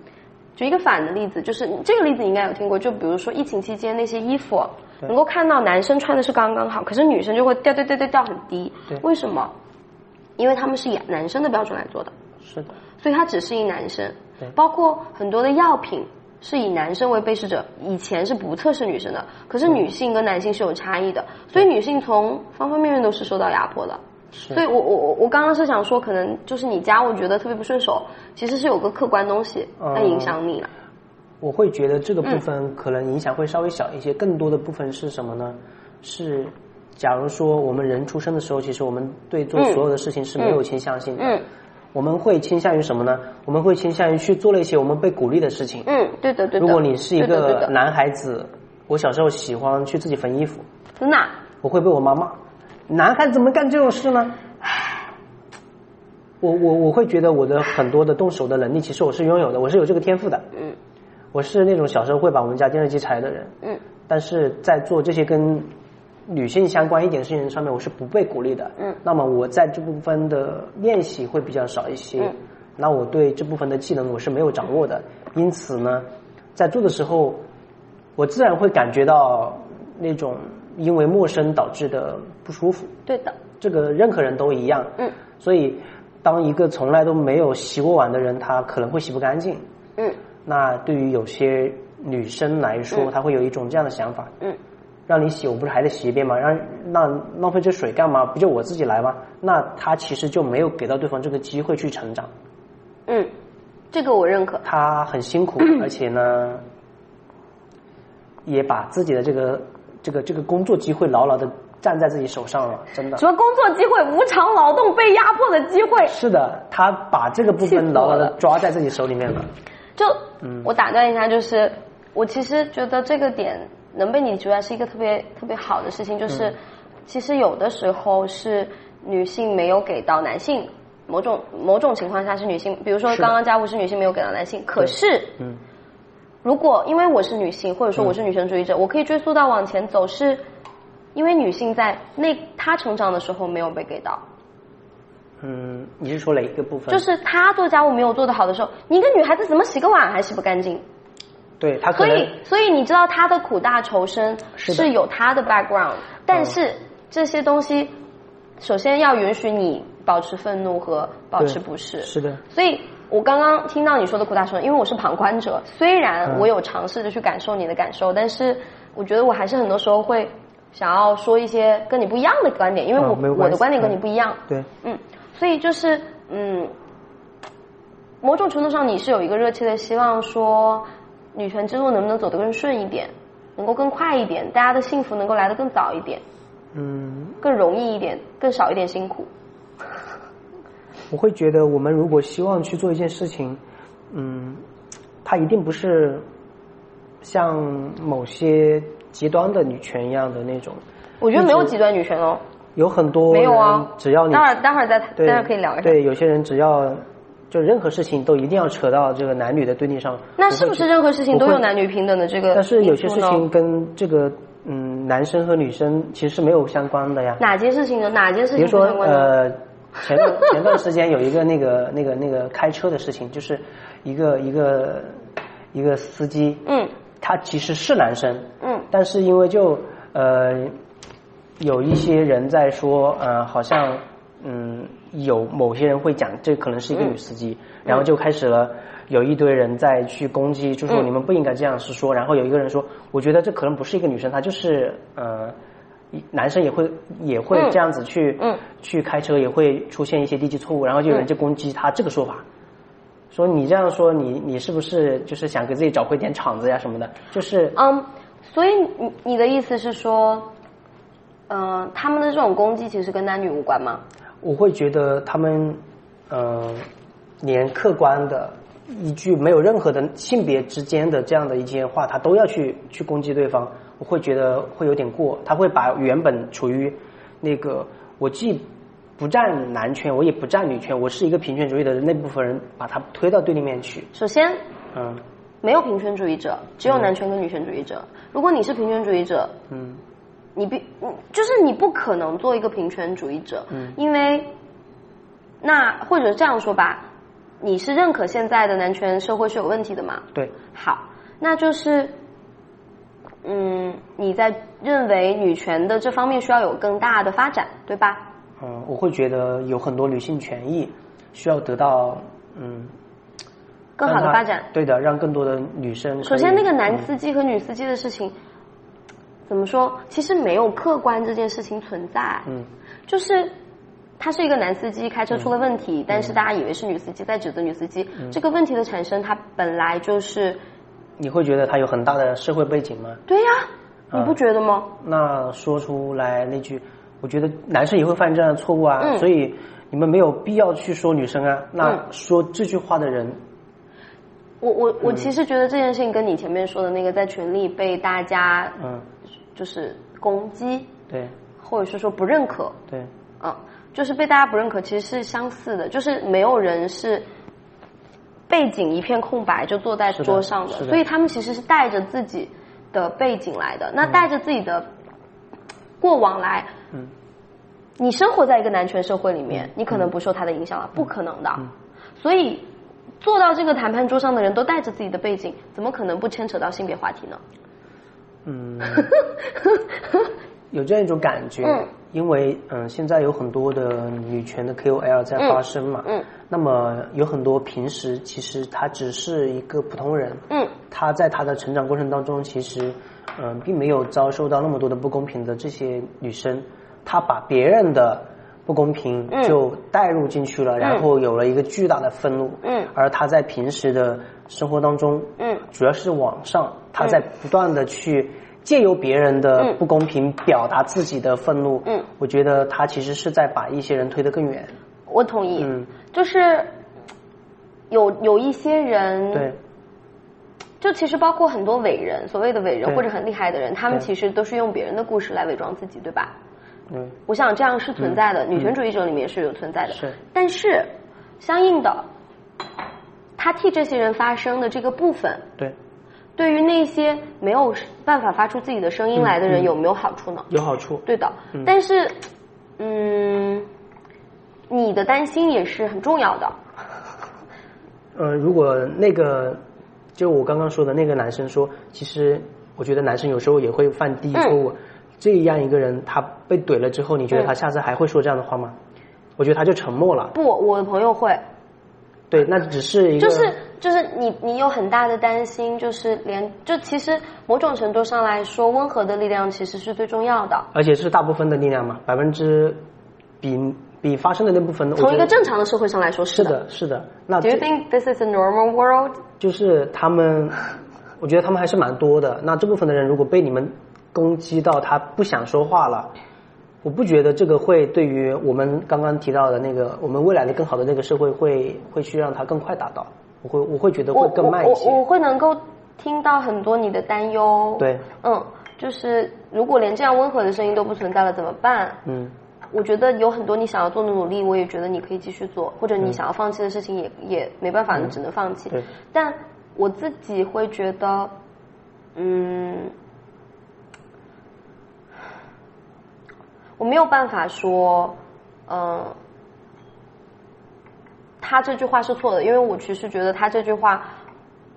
举一个反的例子，就是这个例子你应该有听过，就比如说疫情期间那些衣服，能够看到男生穿的是刚刚好，可是女生就会掉掉掉掉掉很低，为什么？因为他们是以男生的标准来做的，是的，所以它只适应男生，包括很多的药品。是以男生为被试者，以前是不测试女生的。可是女性跟男性是有差异的，所以女性从方方面面都是受到压迫的。所以我我我我刚刚是想说，可能就是你家我觉得特别不顺手，其实是有个客观东西在影响你了。我会觉得这个部分可能影响会稍微小一些，更多的部分是什么呢？是假如说我们人出生的时候，其实我们对做所有的事情是没有倾向性的。嗯。我们会倾向于什么呢？我们会倾向于去做了一些我们被鼓励的事情。嗯，对的，对的。如果你是一个男孩子，我小时候喜欢去自己缝衣服。真的？我会被我妈骂，男孩子怎么干这种事呢？我我我会觉得我的很多的动手的能力，其实我是拥有的，我是有这个天赋的。嗯。我是那种小时候会把我们家电视机拆的人。嗯。但是在做这些跟女性相关一点事情上面，我是不被鼓励的。嗯。那么我在这部分的练习会比较少一些。嗯。那我对这部分的技能我是没有掌握的，因此呢，在做的时候，我自然会感觉到那种因为陌生导致的不舒服。对的。这个任何人都一样。嗯。所以，当一个从来都没有洗过碗的人，他可能会洗不干净。嗯。那对于有些女生来说，她会有一种这样的想法。嗯。让你洗，我不是还得洗一遍吗？让那浪费这水干嘛？不就我自己来吗？那他其实就没有给到对方这个机会去成长。嗯，这个我认可。他很辛苦，而且呢，也把自己的这个这个这个工作机会牢牢的站在自己手上了，真的。什么工作机会？无偿劳动被压迫的机会。是的，他把这个部分牢牢的抓在自己手里面了。就，我打断一下，就是我其实觉得这个点。能被你觉得是一个特别特别好的事情，就是其实有的时候是女性没有给到男性某种某种情况下是女性，比如说刚刚家务是女性没有给到男性，可是，如果因为我是女性或者说我是女权主义者，我可以追溯到往前走，是因为女性在那她成长的时候没有被给到。嗯，你是说哪一个部分？就是她做家务没有做得好的时候，你一个女孩子怎么洗个碗还洗不干净？对他，所以所以你知道他的苦大仇深是有他的 background，但是这些东西首先要允许你保持愤怒和保持不适。是的。所以我刚刚听到你说的苦大仇深，因为我是旁观者，虽然我有尝试着去感受你的感受，但是我觉得我还是很多时候会想要说一些跟你不一样的观点，因为我我的观点跟你不一样。对。嗯，所以就是嗯，某种程度上你是有一个热切的希望说。女权之路能不能走得更顺一点，能够更快一点，大家的幸福能够来得更早一点，嗯，更容易一点，更少一点辛苦。我会觉得，我们如果希望去做一件事情，嗯，它一定不是像某些极端的女权一样的那种。我觉得没有极端女权哦。有很多没有啊，只要你待会儿待会儿再待会儿可以聊一下。对，有些人只要。就任何事情都一定要扯到这个男女的对立上，那是不是任何事情都有男女平等的这个？但是有些事情跟这个嗯男生和女生其实是没有相关的呀。哪件事情呢？哪件事情？比如说呃，前段 前段时间有一个那个那个那个开车的事情，就是一个一个一个司机，嗯，他其实是男生，嗯，但是因为就呃有一些人在说，呃，好像嗯。有某些人会讲，这可能是一个女司机，然后就开始了有一堆人在去攻击，就说你们不应该这样是说。然后有一个人说，我觉得这可能不是一个女生，她就是呃，男生也会也会这样子去去开车，也会出现一些低级错误。然后就有人就攻击他这个说法，说你这样说，你你是不是就是想给自己找回点场子呀什么的？就是嗯，所以你你的意思是说，嗯，他们的这种攻击其实跟男女无关吗？我会觉得他们，嗯，连客观的一句没有任何的性别之间的这样的一些话，他都要去去攻击对方，我会觉得会有点过。他会把原本处于那个我既不占男权，我也不占女权，我是一个平权主义的人那部分人，把他推到对立面去。首先，嗯，没有平权主义者，只有男权跟女权主义者。如果你是平权主义者，嗯。你必，就是你不可能做一个平权主义者，嗯，因为，那或者这样说吧，你是认可现在的男权社会是有问题的吗？对。好，那就是，嗯，你在认为女权的这方面需要有更大的发展，对吧？嗯，我会觉得有很多女性权益需要得到，嗯，更好的发展。对的，让更多的女生。首先，那个男司机和女司机的事情。怎么说？其实没有客观这件事情存在。嗯，就是他是一个男司机开车出了问题，但是大家以为是女司机在指责女司机。这个问题的产生，它本来就是。你会觉得他有很大的社会背景吗？对呀，你不觉得吗？那说出来那句，我觉得男生也会犯这样的错误啊，所以你们没有必要去说女生啊。那说这句话的人，我我我其实觉得这件事情跟你前面说的那个在群里被大家嗯，就是攻击对，或者是说不认可对，嗯，就是被大家不认可，其实是相似的，就是没有人是背景一片空白就坐在桌上的，所以他们其实是带着自己。的背景来的，那带着自己的过往来，嗯，你生活在一个男权社会里面，你可能不受他的影响了，不可能的。所以坐到这个谈判桌上的人都带着自己的背景，怎么可能不牵扯到性别话题呢？嗯，有这样一种感觉，因为嗯，现在有很多的女权的 KOL 在发声嘛，嗯，那么有很多平时其实她只是一个普通人，嗯。她在她的成长过程当中，其实，嗯，并没有遭受到那么多的不公平的这些女生，她把别人的不公平就带入进去了，然后有了一个巨大的愤怒。嗯，而她在平时的生活当中，嗯，主要是网上，他在不断的去借由别人的不公平表达自己的愤怒。嗯，我觉得他其实是在把一些人推得更远。我同意。嗯，就是有有一些人。对。就其实包括很多伟人，所谓的伟人或者很厉害的人，他们其实都是用别人的故事来伪装自己，对吧？嗯，我想这样是存在的，女权主义者里面是有存在的。是，但是相应的，他替这些人发声的这个部分，对，对于那些没有办法发出自己的声音来的人，有没有好处呢？有好处，对的。但是，嗯，你的担心也是很重要的。呃，如果那个。就我刚刚说的那个男生说，其实我觉得男生有时候也会犯低错误。这样一个人，他被怼了之后，你觉得他下次还会说这样的话吗？我觉得他就沉默了。不，我的朋友会。对，那只是一个。就是就是你你有很大的担心，就是连就其实某种程度上来说，温和的力量其实是最重要的。而且是大部分的力量嘛，百分之比。比发生的那部分，从一个正常的社会上来说是的，是的。那 Do you think this is a normal world？就是他们，我觉得他们还是蛮多的。那这部分的人如果被你们攻击到他不想说话了，我不觉得这个会对于我们刚刚提到的那个我们未来的更好的那个社会会会去让它更快达到。我会我会觉得会更慢一些。我我会能够听到很多你的担忧。对，嗯，就是如果连这样温和的声音都不存在了怎么办？嗯。我觉得有很多你想要做的努力，我也觉得你可以继续做，或者你想要放弃的事情也也没办法，你只能放弃。但我自己会觉得，嗯，我没有办法说，嗯，他这句话是错的，因为我其实觉得他这句话，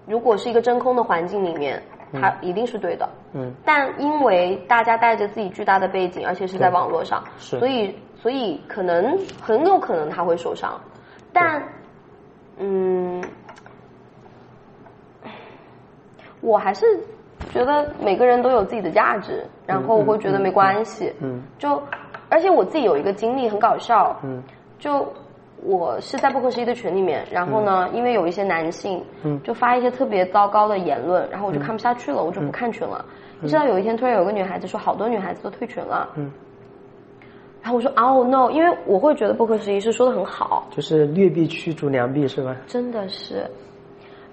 如果是一个真空的环境里面。他一定是对的，嗯，但因为大家带着自己巨大的背景，而且是在网络上，所以所以可能很有可能他会受伤，但，嗯，我还是觉得每个人都有自己的价值，然后我会觉得没关系，嗯，就而且我自己有一个经历很搞笑，嗯，就。我是在不可思议的群里面，然后呢，因为有一些男性，嗯就发一些特别糟糕的言论，然后我就看不下去了，我就不看群了。你知道有一天突然有个女孩子说，好多女孩子都退群了。嗯。然后我说，Oh no！因为我会觉得不可思议是说的很好。就是劣币驱逐良币是吧？真的是。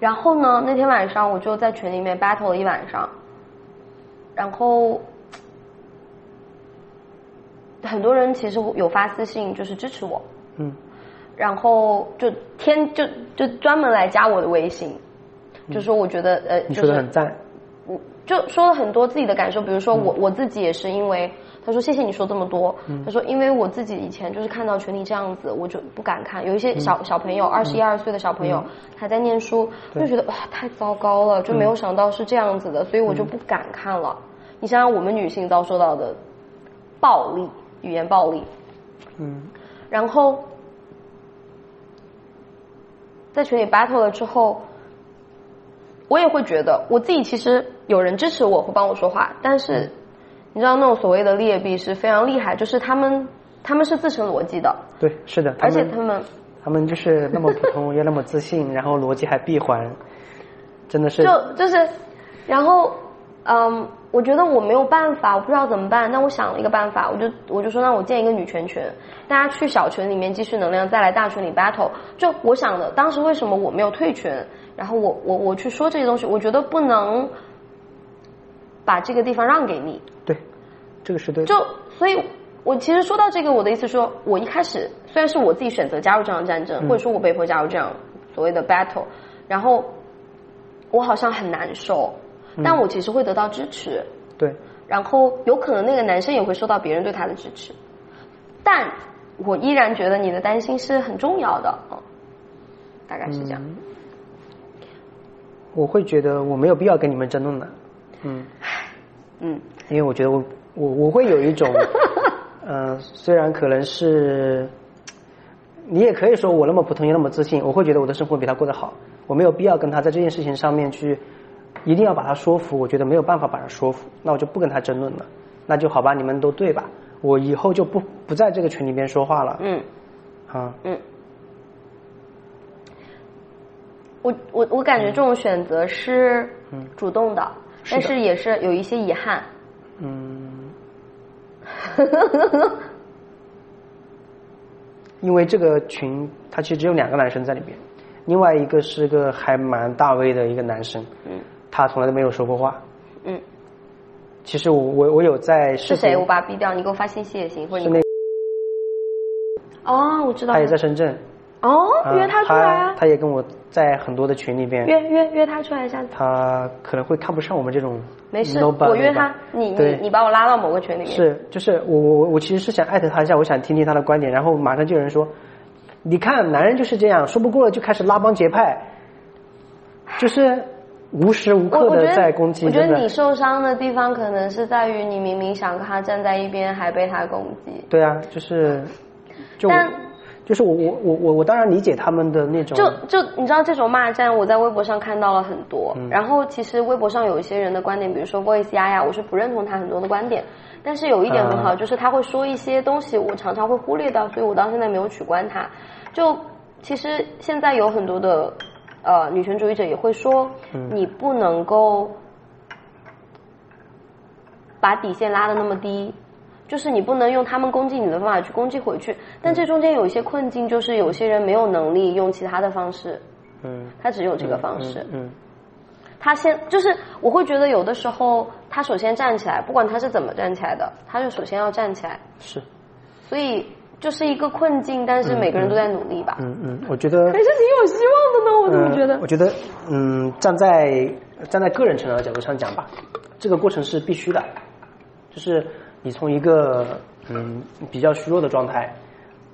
然后呢，那天晚上我就在群里面 battle 了一晚上，然后很多人其实有发私信，就是支持我。嗯。然后就天就就专门来加我的微信，就说我觉得呃，你说的很赞，我就说了很多自己的感受，比如说我我自己也是因为他说谢谢你说这么多，他说因为我自己以前就是看到群里这样子，我就不敢看，有一些小小朋友二十一二岁的小朋友还在念书，就觉得哇太糟糕了，就没有想到是这样子的，所以我就不敢看了。你想想我们女性遭受到的暴力，语言暴力，嗯，然后。在群里 battle 了之后，我也会觉得我自己其实有人支持我，会帮我说话。但是你知道那种所谓的劣币是非常厉害，就是他们他们是自成逻辑的。对，是的。而且他们他们就是那么普通又那么自信，然后逻辑还闭环，真的是。就就是，然后嗯，我觉得我没有办法，我不知道怎么办。那我想了一个办法，我就我就说，那我建一个女权群，大家去小群里面积蓄能量，再来大群里 battle。就我想的，当时为什么我没有退群？然后我我我去说这些东西，我觉得不能把这个地方让给你。对，这个是对。就所以，我其实说到这个，我的意思说，我一开始虽然是我自己选择加入这场战争，或者说我被迫加入这样所谓的 battle，然后我好像很难受。但我其实会得到支持，对，然后有可能那个男生也会受到别人对他的支持，但我依然觉得你的担心是很重要的啊，大概是这样。我会觉得我没有必要跟你们争论的，嗯，嗯，因为我觉得我我我会有一种，嗯，虽然可能是，你也可以说我那么普通又那么自信，我会觉得我的生活比他过得好，我没有必要跟他在这件事情上面去。一定要把他说服，我觉得没有办法把他说服，那我就不跟他争论了，那就好吧，你们都对吧？我以后就不不在这个群里面说话了。嗯，啊，嗯，我我我感觉这种选择是主动的，但是也是有一些遗憾。嗯，因为这个群他其实只有两个男生在里边，另外一个是个还蛮大 V 的一个男生。嗯。他从来都没有说过话。嗯，其实我我我有在是谁？我把他逼掉，你给我发信息也行，或者你哦，我知道。他也在深圳。哦，约他出来啊！他也跟我在很多的群里边约约约他出来一下。他可能会看不上我们这种。没事，我约他，你你你把我拉到某个群里面。是，就是我我我其实是想艾特他一下，我想听听他的观点，然后马上就有人说，你看男人就是这样，说不过了就开始拉帮结派，就是。无时无刻的在攻击。我觉得你受伤的地方可能是在于你明明想跟他站在一边，还被他攻击。对啊，就是，就就是我我我我我当然理解他们的那种。就就你知道这种骂战，我在微博上看到了很多。然后其实微博上有一些人的观点，比如说 Voice 丫丫，我是不认同他很多的观点。但是有一点很好，就是他会说一些东西，我常常会忽略到，所以我到现在没有取关他。就其实现在有很多的。呃，女权主义者也会说，你不能够把底线拉的那么低，就是你不能用他们攻击你的方法去攻击回去。但这中间有一些困境，就是有些人没有能力用其他的方式，嗯，他只有这个方式，嗯，他先就是我会觉得有的时候他首先站起来，不管他是怎么站起来的，他就首先要站起来，是，所以。就是一个困境，但是每个人都在努力吧。嗯嗯，我觉得还是挺有希望的呢。我怎么觉得？我觉得，嗯，站在站在个人成长的角度上讲吧，这个过程是必须的。就是你从一个嗯比较虚弱的状态，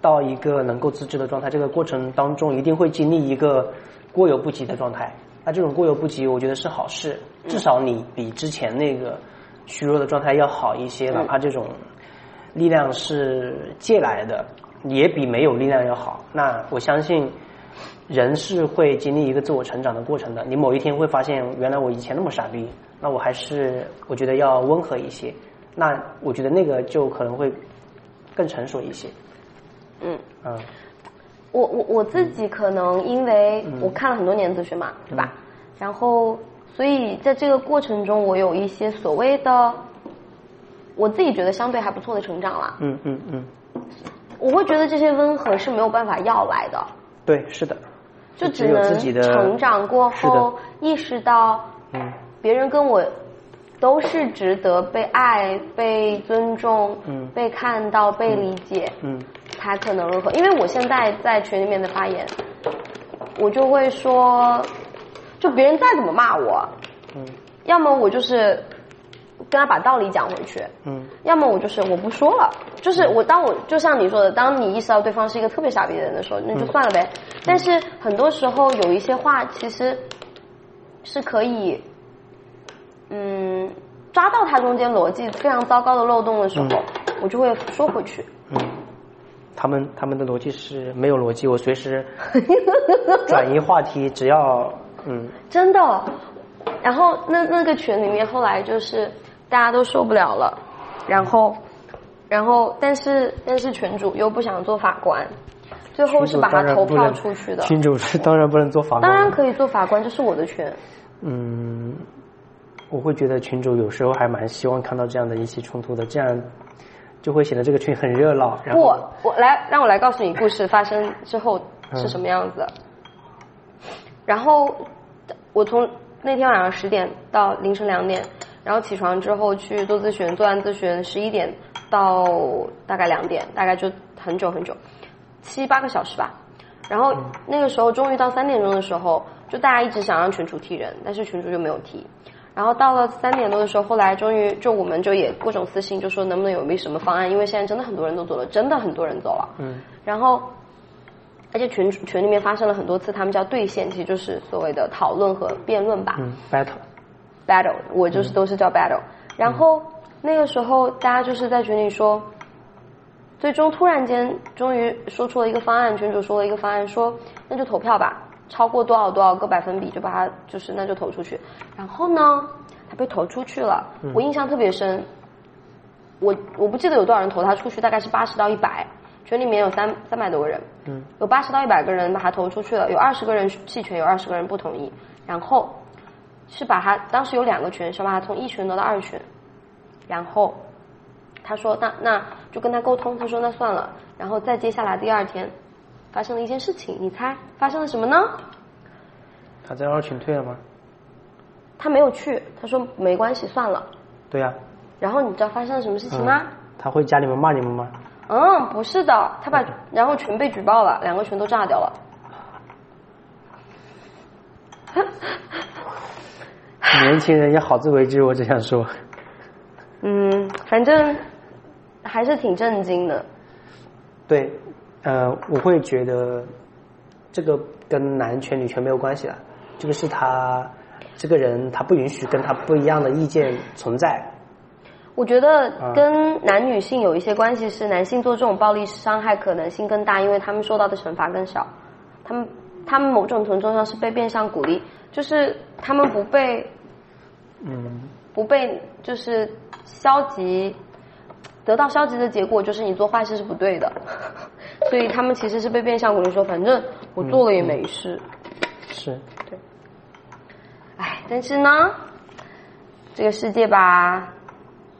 到一个能够自知的状态，这个过程当中一定会经历一个过犹不及的状态。那这种过犹不及，我觉得是好事，至少你比之前那个虚弱的状态要好一些，哪怕这种。力量是借来的，也比没有力量要好。那我相信，人是会经历一个自我成长的过程的。你某一天会发现，原来我以前那么傻逼，那我还是我觉得要温和一些。那我觉得那个就可能会更成熟一些。嗯嗯，我我我自己可能因为我看了很多年咨询嘛，对吧？然后，所以在这个过程中，我有一些所谓的。我自己觉得相对还不错的成长了。嗯嗯嗯，我会觉得这些温和是没有办法要来的。对，是的。就只能成长过后意识到，嗯，别人跟我都是值得被爱、被尊重、嗯，被看到、被理解，嗯，才可能如何。因为我现在在群里面的发言，我就会说，就别人再怎么骂我，嗯，要么我就是。跟他把道理讲回去，嗯，要么我就是我不说了，就是我当我就像你说的，当你意识到对方是一个特别傻逼的人的时候，那就算了呗。但是很多时候有一些话其实是可以，嗯，抓到他中间逻辑非常糟糕的漏洞的时候，我就会说回去。嗯，他们他们的逻辑是没有逻辑，我随时 转移话题，只要嗯，真的。然后那那个群里面后来就是。大家都受不了了，然后，然后，但是，但是群主又不想做法官，最后是把他投票出去的。群主是当然不能做法官，当然可以做法官，这是我的权。嗯，我会觉得群主有时候还蛮希望看到这样的一些冲突的，这样就会显得这个群很热闹。不，我来让我来告诉你故事发生之后是什么样子。然后我从那天晚上十点到凌晨两点，然后起床之后去做咨询，做完咨询十一点到大概两点，大概就很久很久，七八个小时吧。然后那个时候终于到三点钟的时候，就大家一直想让群主踢人，但是群主就没有踢。然后到了三点多的时候，后来终于就我们就也各种私信，就说能不能有一个什么方案，因为现在真的很多人都走了，真的很多人走了。嗯。然后，而且群群里面发生了很多次，他们叫对线，其实就是所谓的讨论和辩论吧。嗯，battle。battle，我就是都是叫 battle。然后那个时候大家就是在群里说。最终突然间，终于说出了一个方案。群主说了一个方案，说那就投票吧，超过多少多少个百分比就把它就是那就投出去。然后呢，他被投出去了。我印象特别深，我我不记得有多少人投他出去，大概是八十到一百。群里面有三三百多个人，有八十到一百个人把他投出去了，有二十个人弃权，有二十个人不同意。然后是把他当时有两个群，想把他从一群挪到二群，然后。他说：“那那就跟他沟通。”他说：“那算了。”然后再接下来第二天，发生了一件事情，你猜发生了什么呢？他在二群退了吗？他没有去。他说：“没关系，算了。”对呀。然后你知道发生了什么事情吗？他会加你们骂你们吗？嗯，不是的，他把然后群被举报了，两个群都炸掉了。年轻人也好自为之，我只想说。嗯，反正。还是挺震惊的。对，呃，我会觉得这个跟男权女权没有关系了，这个是他这个人他不允许跟他不一样的意见存在。我觉得跟男女性有一些关系，是男性做这种暴力伤害可能性更大，因为他们受到的惩罚更少。他们他们某种程度上是被变相鼓励，就是他们不被嗯不被就是消极。得到消极的结果就是你做坏事是不对的，所以他们其实是被变相鼓励说，反正我做了也没事。是。对。哎，但是呢，这个世界吧，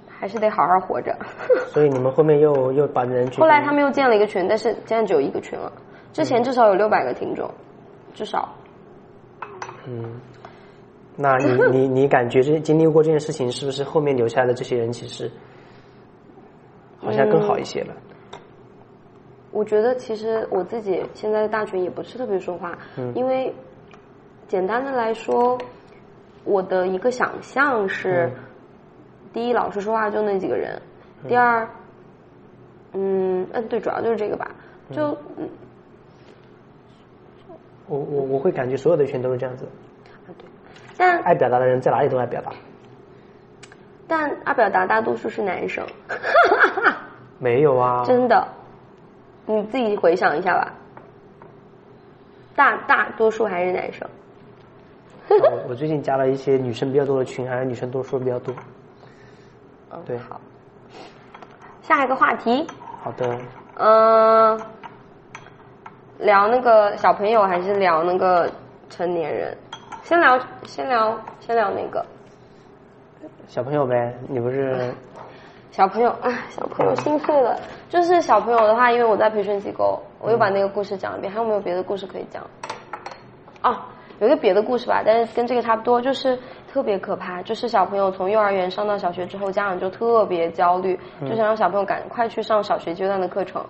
还是得好好活着。所以你们后面又又把人后来他们又建了一个群，但是现在只有一个群了。之前至少有六百个听众，至少。嗯。那你 你你感觉这经历过这件事情，是不是后面留下来的这些人其实？好像更好一些了。我觉得其实我自己现在的大群也不是特别说话，因为简单的来说，我的一个想象是：第一，老师说话就那几个人；第二，嗯嗯，对，主要就是这个吧。就嗯我我我会感觉所有的群都是这样子。啊对，但爱表达的人在哪里都爱表达。但阿表达大多数是男生，没有啊，真的，你自己回想一下吧，大大多数还是男生。我最近加了一些女生比较多的群，还是女生多数比较多。嗯，对，好，下一个话题。好的。嗯，聊那个小朋友还是聊那个成年人？先聊，先聊，先聊那个。小朋友呗，你不是 小朋友啊？小朋友心碎了。就是小朋友的话，因为我在培训机构，我又把那个故事讲一遍。还有没有别的故事可以讲？哦，有一个别的故事吧，但是跟这个差不多，就是特别可怕。就是小朋友从幼儿园上到小学之后，家长就特别焦虑，就想让小朋友赶快去上小学阶段的课程，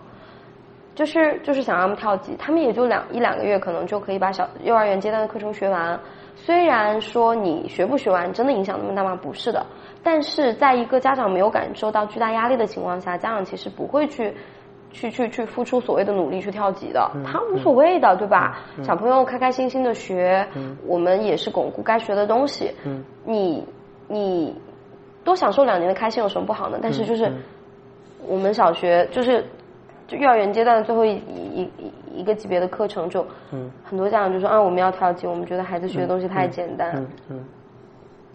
就是就是想让他们跳级。他们也就两一两个月，可能就可以把小幼儿园阶段的课程学完。虽然说你学不学完真的影响那么大吗？不是的，但是在一个家长没有感受到巨大压力的情况下，家长其实不会去，去去去付出所谓的努力去跳级的，他无所谓的，对吧？小朋友开开心心的学，我们也是巩固该学的东西。你你多享受两年的开心有什么不好呢？但是就是我们小学就是。就幼儿园阶段的最后一一一一个级别的课程，就很多家长就说啊，我们要调级，我们觉得孩子学的东西太简单。嗯嗯。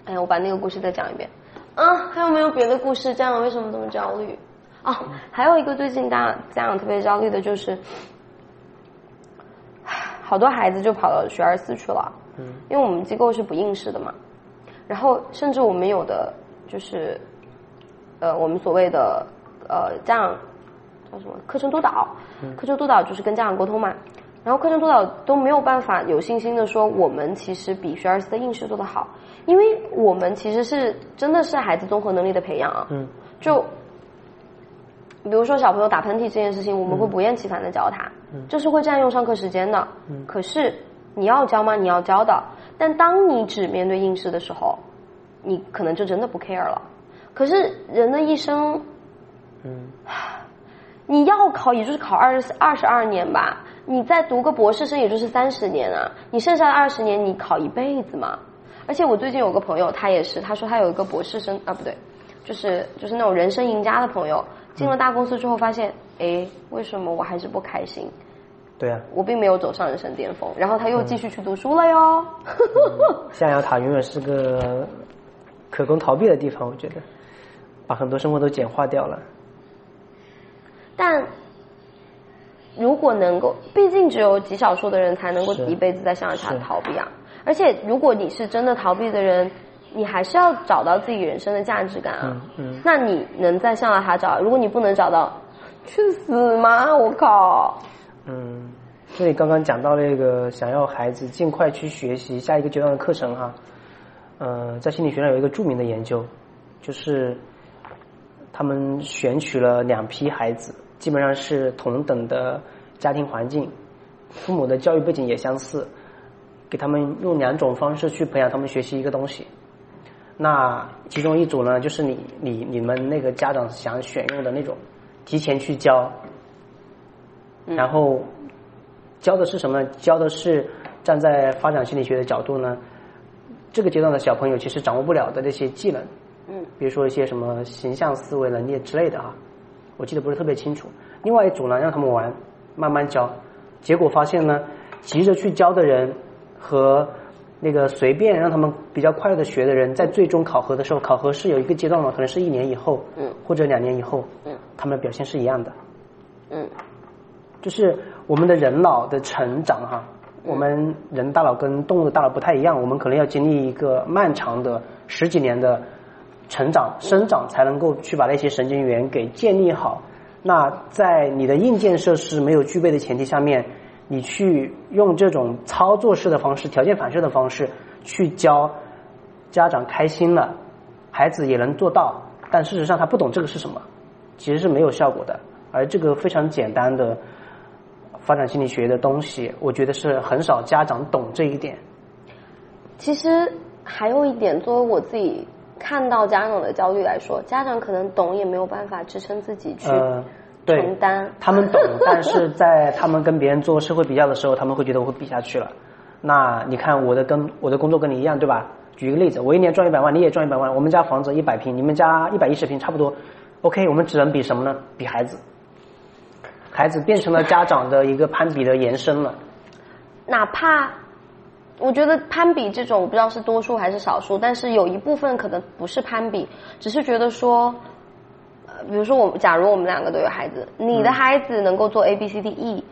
哎呀，我把那个故事再讲一遍。啊，还有没有别的故事？家长为什么这么焦虑？哦，还有一个最近大家长特别焦虑的就是，好多孩子就跑到学而思去了。嗯。因为我们机构是不应试的嘛，然后甚至我们有的就是，呃，我们所谓的呃家长叫什么课程督导，课程督导就是跟家长沟通嘛。然后课程督导都没有办法有信心的说，我们其实比学而思的应试做得好，因为我们其实是真的是孩子综合能力的培养啊。嗯。就比如说小朋友打喷嚏这件事情，我们会不厌其烦的教他，这是会占用上课时间的。嗯。可是你要教吗？你要教的。但当你只面对应试的时候，你可能就真的不 care 了。可是人的一生，嗯，你要考也就是考二十二十二年吧。你再读个博士生，也就是三十年啊！你剩下的二十年，你考一辈子嘛？而且我最近有个朋友，他也是，他说他有一个博士生啊，不对，就是就是那种人生赢家的朋友，进了大公司之后发现，哎，为什么我还是不开心？对啊，我并没有走上人生巅峰，然后他又继续去读书了哟。象牙塔永远是个可供逃避的地方，我觉得，把很多生活都简化掉了。但。如果能够，毕竟只有极少数的人才能够一辈子在象牙塔逃避啊！而且，如果你是真的逃避的人，你还是要找到自己人生的价值感啊！嗯那你能在象牙塔找？如果你不能找到，去死吗？我靠！嗯，这里刚刚讲到那个想要孩子尽快去学习下一个阶段的课程哈，呃，在心理学上有一个著名的研究，就是他们选取了两批孩子。基本上是同等的家庭环境，父母的教育背景也相似，给他们用两种方式去培养他们学习一个东西。那其中一组呢，就是你你你们那个家长想选用的那种，提前去教，然后教的是什么？教的是站在发展心理学的角度呢，这个阶段的小朋友其实掌握不了的那些技能，嗯，比如说一些什么形象思维能力之类的啊。我记得不是特别清楚。另外一组呢，让他们玩，慢慢教。结果发现呢，急着去教的人和那个随便让他们比较快乐的学的人，在最终考核的时候，考核是有一个阶段嘛，可能是一年以后，嗯，或者两年以后，嗯，他们的表现是一样的。嗯，就是我们的人脑的成长哈，我们人大脑跟动物的大脑不太一样，我们可能要经历一个漫长的十几年的。成长、生长才能够去把那些神经元给建立好。那在你的硬件设施没有具备的前提下面，你去用这种操作式的方式、条件反射的方式去教家长开心了，孩子也能做到。但事实上他不懂这个是什么，其实是没有效果的。而这个非常简单的发展心理学的东西，我觉得是很少家长懂这一点。其实还有一点，作为我自己。看到家长的焦虑来说，家长可能懂也没有办法支撑自己去承担。他们懂，但是在他们跟别人做社会比较的时候，他们会觉得我会比下去了。那你看我的跟我的工作跟你一样，对吧？举一个例子，我一年赚一百万，你也赚一百万，我们家房子一百平，你们家一百一十平，差不多。OK，我们只能比什么呢？比孩子。孩子变成了家长的一个攀比的延伸了。哪怕。我觉得攀比这种，我不知道是多数还是少数，但是有一部分可能不是攀比，只是觉得说，呃，比如说我，假如我们两个都有孩子，你的孩子能够做 A B C D E，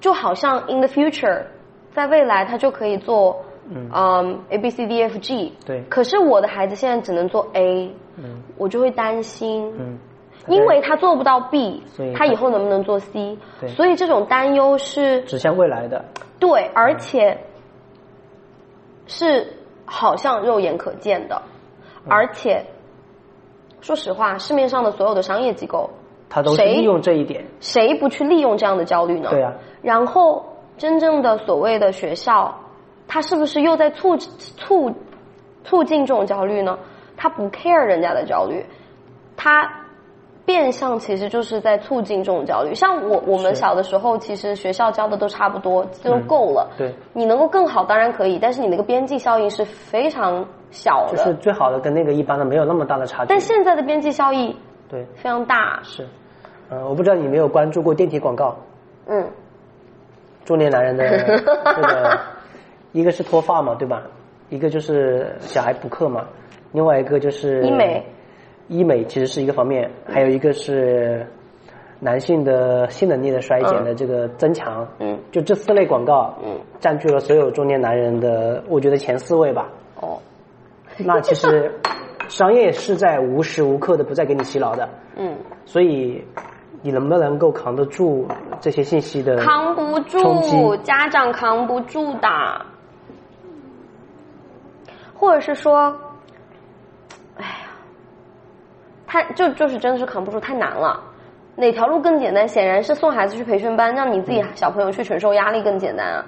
就好像 in the future，在未来他就可以做，嗯，A B C D F G，对，可是我的孩子现在只能做 A，嗯，我就会担心，嗯，因为他做不到 B，所以他以后能不能做 C？对，所以这种担忧是指向未来的，对，而且。是好像肉眼可见的，而且说实话，市面上的所有的商业机构，他都利用这一点，谁不去利用这样的焦虑呢？对啊。然后真正的所谓的学校，他是不是又在促促促进这种焦虑呢？他不 care 人家的焦虑，他。变相其实就是在促进这种焦虑。像我我们小的时候，其实学校教的都差不多，就够了。对，你能够更好当然可以，但是你那个边际效应是非常小的。就是最好的跟那个一般的没有那么大的差距。但现在的边际效益对非常大。是，呃，我不知道你没有关注过电梯广告。嗯。中年男人的这个，一个是脱发嘛，对吧？一个就是小孩补课嘛，另外一个就是医美。医美其实是一个方面，还有一个是男性的性能力的衰减的这个增强。嗯，就这四类广告，嗯，占据了所有中年男人的，我觉得前四位吧。哦，那其实商业是在无时无刻的不在给你洗脑的。嗯。所以你能不能够扛得住这些信息的扛不住，家长扛不住的。或者是说，哎呀，他就就是真的是扛不住，太难了。哪条路更简单？显然是送孩子去培训班，让你自己小朋友去承受压力更简单啊。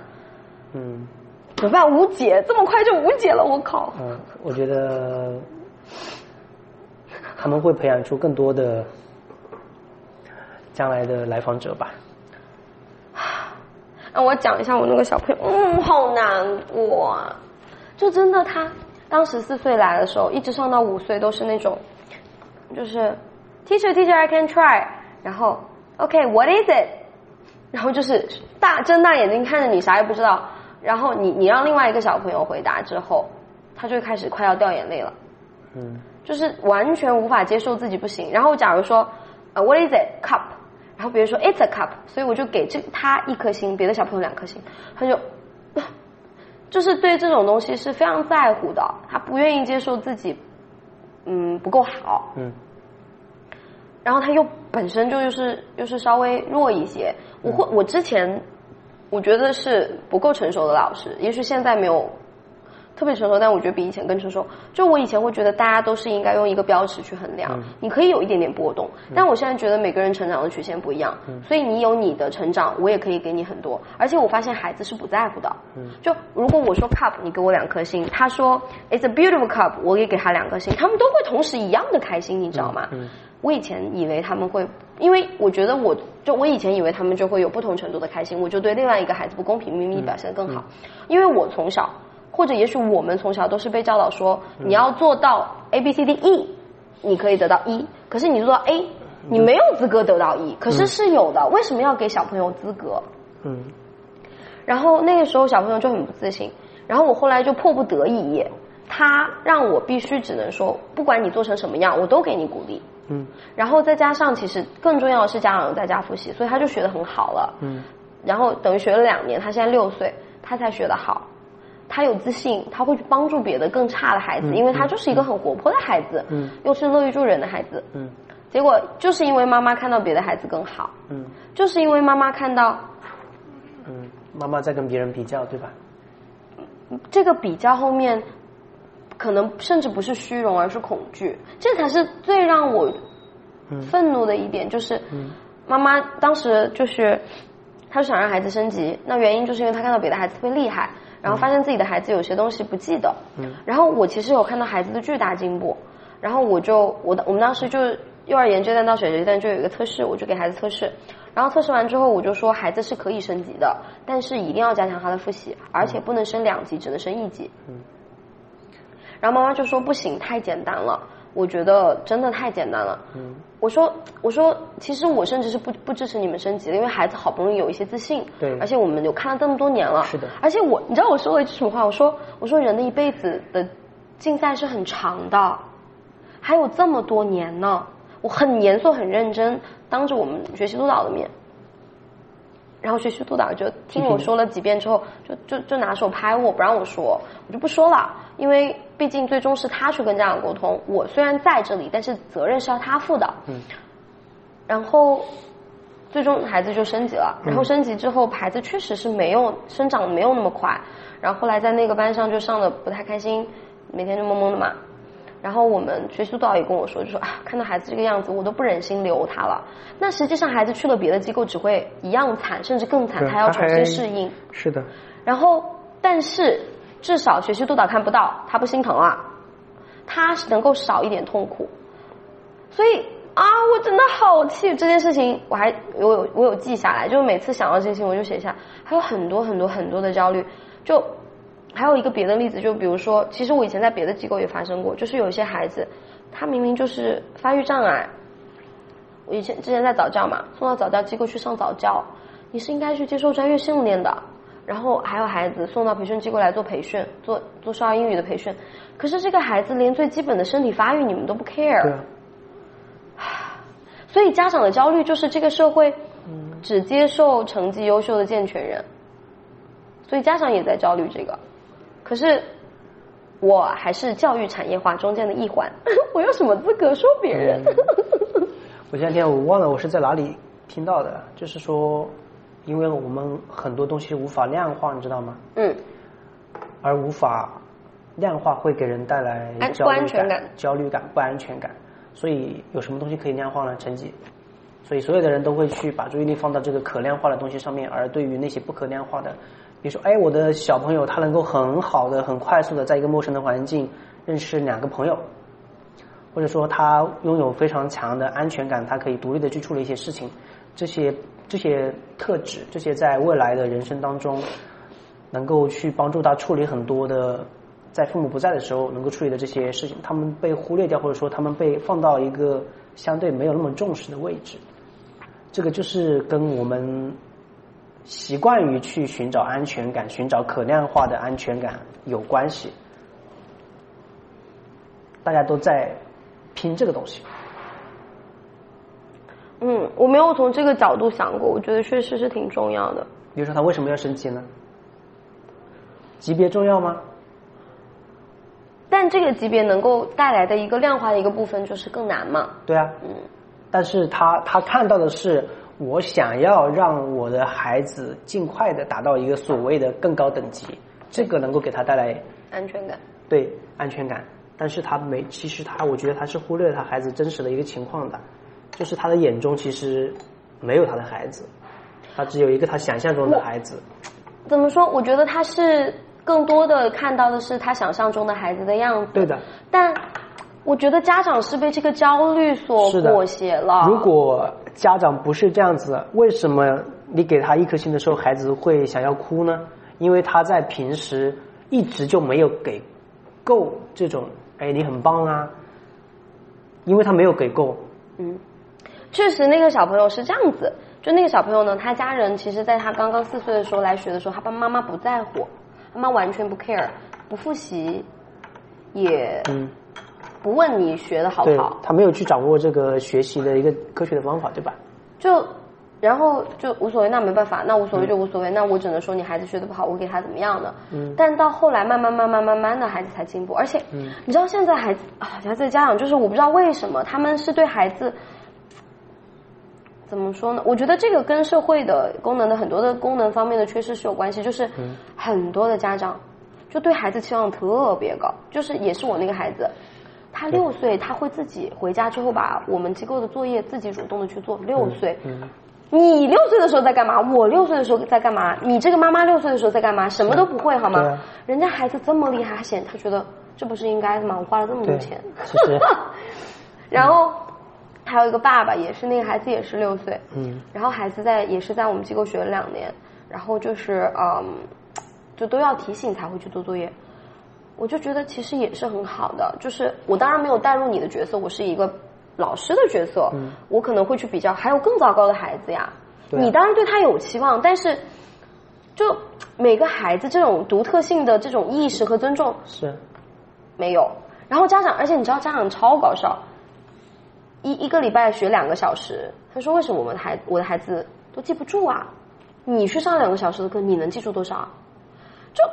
嗯。怎么办？无解，这么快就无解了，我靠！嗯，我觉得他们会培养出更多的将来的来访者吧。让我讲一下我那个小朋友，嗯，好难过啊。就真的，他当十四岁来的时候，一直上到五岁都是那种，就是 teacher teacher I can try，然后 OK what is it，然后就是大睁大眼睛看着你，啥也不知道。然后你你让另外一个小朋友回答之后，他就开始快要掉眼泪了，嗯，就是完全无法接受自己不行。然后假如说呃 What is it cup？然后别人说 It's a cup，所以我就给这他一颗星，别的小朋友两颗星，他就 就是对这种东西是非常在乎的，他不愿意接受自己嗯不够好，嗯，然后他又本身就又是又是稍微弱一些，我会我之前。我觉得是不够成熟的老师，也许现在没有特别成熟，但我觉得比以前更成熟。就我以前会觉得大家都是应该用一个标尺去衡量，你可以有一点点波动，但我现在觉得每个人成长的曲线不一样，所以你有你的成长，我也可以给你很多。而且我发现孩子是不在乎的，就如果我说 cup，你给我两颗星，他说 it's a beautiful cup，我也给他两颗星，他们都会同时一样的开心，你知道吗？我以前以为他们会，因为我觉得我就我以前以为他们就会有不同程度的开心，我就对另外一个孩子不公平，明明表现的更好，因为我从小或者也许我们从小都是被教导说你要做到 A B C D E，你可以得到一，可是你做到 A，你没有资格得到一，可是是有的，为什么要给小朋友资格？嗯，然后那个时候小朋友就很不自信，然后我后来就迫不得已，他让我必须只能说，不管你做成什么样，我都给你鼓励。嗯，然后再加上，其实更重要的是家长在家复习，所以他就学的很好了。嗯，然后等于学了两年，他现在六岁，他才学的好，他有自信，他会去帮助别的更差的孩子，因为他就是一个很活泼的孩子，嗯，又是乐于助人的孩子，嗯，结果就是因为妈妈看到别的孩子更好，嗯，就是因为妈妈看到，嗯，妈妈在跟别人比较，对吧？这个比较后面。可能甚至不是虚荣，而是恐惧，这才是最让我愤怒的一点。就是妈妈当时就是，她就想让孩子升级，那原因就是因为她看到别的孩子特别厉害，然后发现自己的孩子有些东西不记得。然后我其实有看到孩子的巨大进步，然后我就我我们当时就幼儿园阶段到小学阶段就有一个测试，我就给孩子测试，然后测试完之后我就说孩子是可以升级的，但是一定要加强他的复习，而且不能升两级，只能升一级。然后妈妈就说不行，太简单了。我觉得真的太简单了。嗯，我说我说，其实我甚至是不不支持你们升级的，因为孩子好不容易有一些自信。对。而且我们有看了这么多年了。是的。而且我，你知道我说了一句什么话？我说我说人的一辈子的竞赛是很长的，还有这么多年呢。我很严肃很认真，当着我们学习督导的面。然后学习督导就听我说了几遍之后，就就就拿手拍我，不让我说，我就不说了，因为毕竟最终是他去跟家长沟通。我虽然在这里，但是责任是要他负的。嗯。然后最终孩子就升级了，然后升级之后，孩子确实是没有生长没有那么快，然后后来在那个班上就上的不太开心，每天就懵懵的嘛。然后我们学习督导也跟我说，就说啊，看到孩子这个样子，我都不忍心留他了。那实际上孩子去了别的机构，只会一样惨，甚至更惨，他要重新适应。是的。然后，但是至少学习督导看不到，他不心疼啊，他是能够少一点痛苦。所以啊，我真的好气这件事情，我还我有我有记下来，就是每次想到这些，我就写下，还有很多很多很多的焦虑，就。还有一个别的例子，就比如说，其实我以前在别的机构也发生过，就是有一些孩子，他明明就是发育障碍，我以前之前在早教嘛，送到早教机构去上早教，你是应该去接受专业训练的。然后还有孩子送到培训机构来做培训，做做少儿英语的培训，可是这个孩子连最基本的身体发育你们都不 care，所以家长的焦虑就是这个社会只接受成绩优秀的健全人，所以家长也在焦虑这个。可是，我还是教育产业化中间的一环，我有什么资格说别人？我前两天我忘了我是在哪里听到的，就是说，因为我们很多东西无法量化，你知道吗？嗯。而无法量化会给人带来焦虑感、焦虑感、不安全感。所以有什么东西可以量化呢？成绩。所以所有的人都会去把注意力放到这个可量化的东西上面，而对于那些不可量化的，比如说，哎，我的小朋友他能够很好的、很快速的在一个陌生的环境认识两个朋友。或者说他拥有非常强的安全感，他可以独立的去处理一些事情，这些这些特质，这些在未来的人生当中，能够去帮助他处理很多的，在父母不在的时候能够处理的这些事情，他们被忽略掉，或者说他们被放到一个相对没有那么重视的位置，这个就是跟我们习惯于去寻找安全感、寻找可量化的安全感有关系，大家都在。拼这个东西，嗯，我没有从这个角度想过，我觉得确实是挺重要的。比如说，他为什么要升级呢？级别重要吗？但这个级别能够带来的一个量化的一个部分，就是更难嘛？对啊，嗯。但是他他看到的是，我想要让我的孩子尽快的达到一个所谓的更高等级，这个能够给他带来安全感。对，安全感。但是他没，其实他，我觉得他是忽略了他孩子真实的一个情况的，就是他的眼中其实没有他的孩子，他只有一个他想象中的孩子。怎么说？我觉得他是更多的看到的是他想象中的孩子的样子。对的。但我觉得家长是被这个焦虑所裹挟了。如果家长不是这样子，为什么你给他一颗心的时候，孩子会想要哭呢？因为他在平时一直就没有给够这种。哎，你很棒啊！因为他没有给够。嗯，确实，那个小朋友是这样子。就那个小朋友呢，他家人其实在他刚刚四岁的时候来学的时候，他爸爸妈妈不在乎，他妈完全不 care，不复习，也不问你学的好不好。他没有去掌握这个学习的一个科学的方法，对吧？就。然后就无所谓，那没办法，那无所谓就无所谓，那我只能说你孩子学的不好，我给他怎么样的。嗯。但到后来，慢慢慢慢慢慢的孩子才进步，而且，你知道现在孩子啊，孩子的家长就是我不知道为什么他们是对孩子，怎么说呢？我觉得这个跟社会的功能的很多的功能方面的缺失是有关系，就是很多的家长就对孩子期望特别高，就是也是我那个孩子，他六岁他会自己回家之后把我们机构的作业自己主动的去做，六岁。你六岁的时候在干嘛？我六岁的时候在干嘛？你这个妈妈六岁的时候在干嘛？什么都不会好吗？人家孩子这么厉害，还嫌他觉得这不是应该的吗？我花了这么多钱。然后还有一个爸爸，也是那个孩子也是六岁。嗯。然后孩子在也是在我们机构学了两年，然后就是嗯，就都要提醒才会去做作业。我就觉得其实也是很好的，就是我当然没有带入你的角色，我是一个。老师的角色，我可能会去比较，还有更糟糕的孩子呀。你当然对他有期望，但是就每个孩子这种独特性的这种意识和尊重是没有。然后家长，而且你知道家长超搞笑，一一个礼拜学两个小时，他说为什么我们孩我的孩子都记不住啊？你去上两个小时的课，你能记住多少？就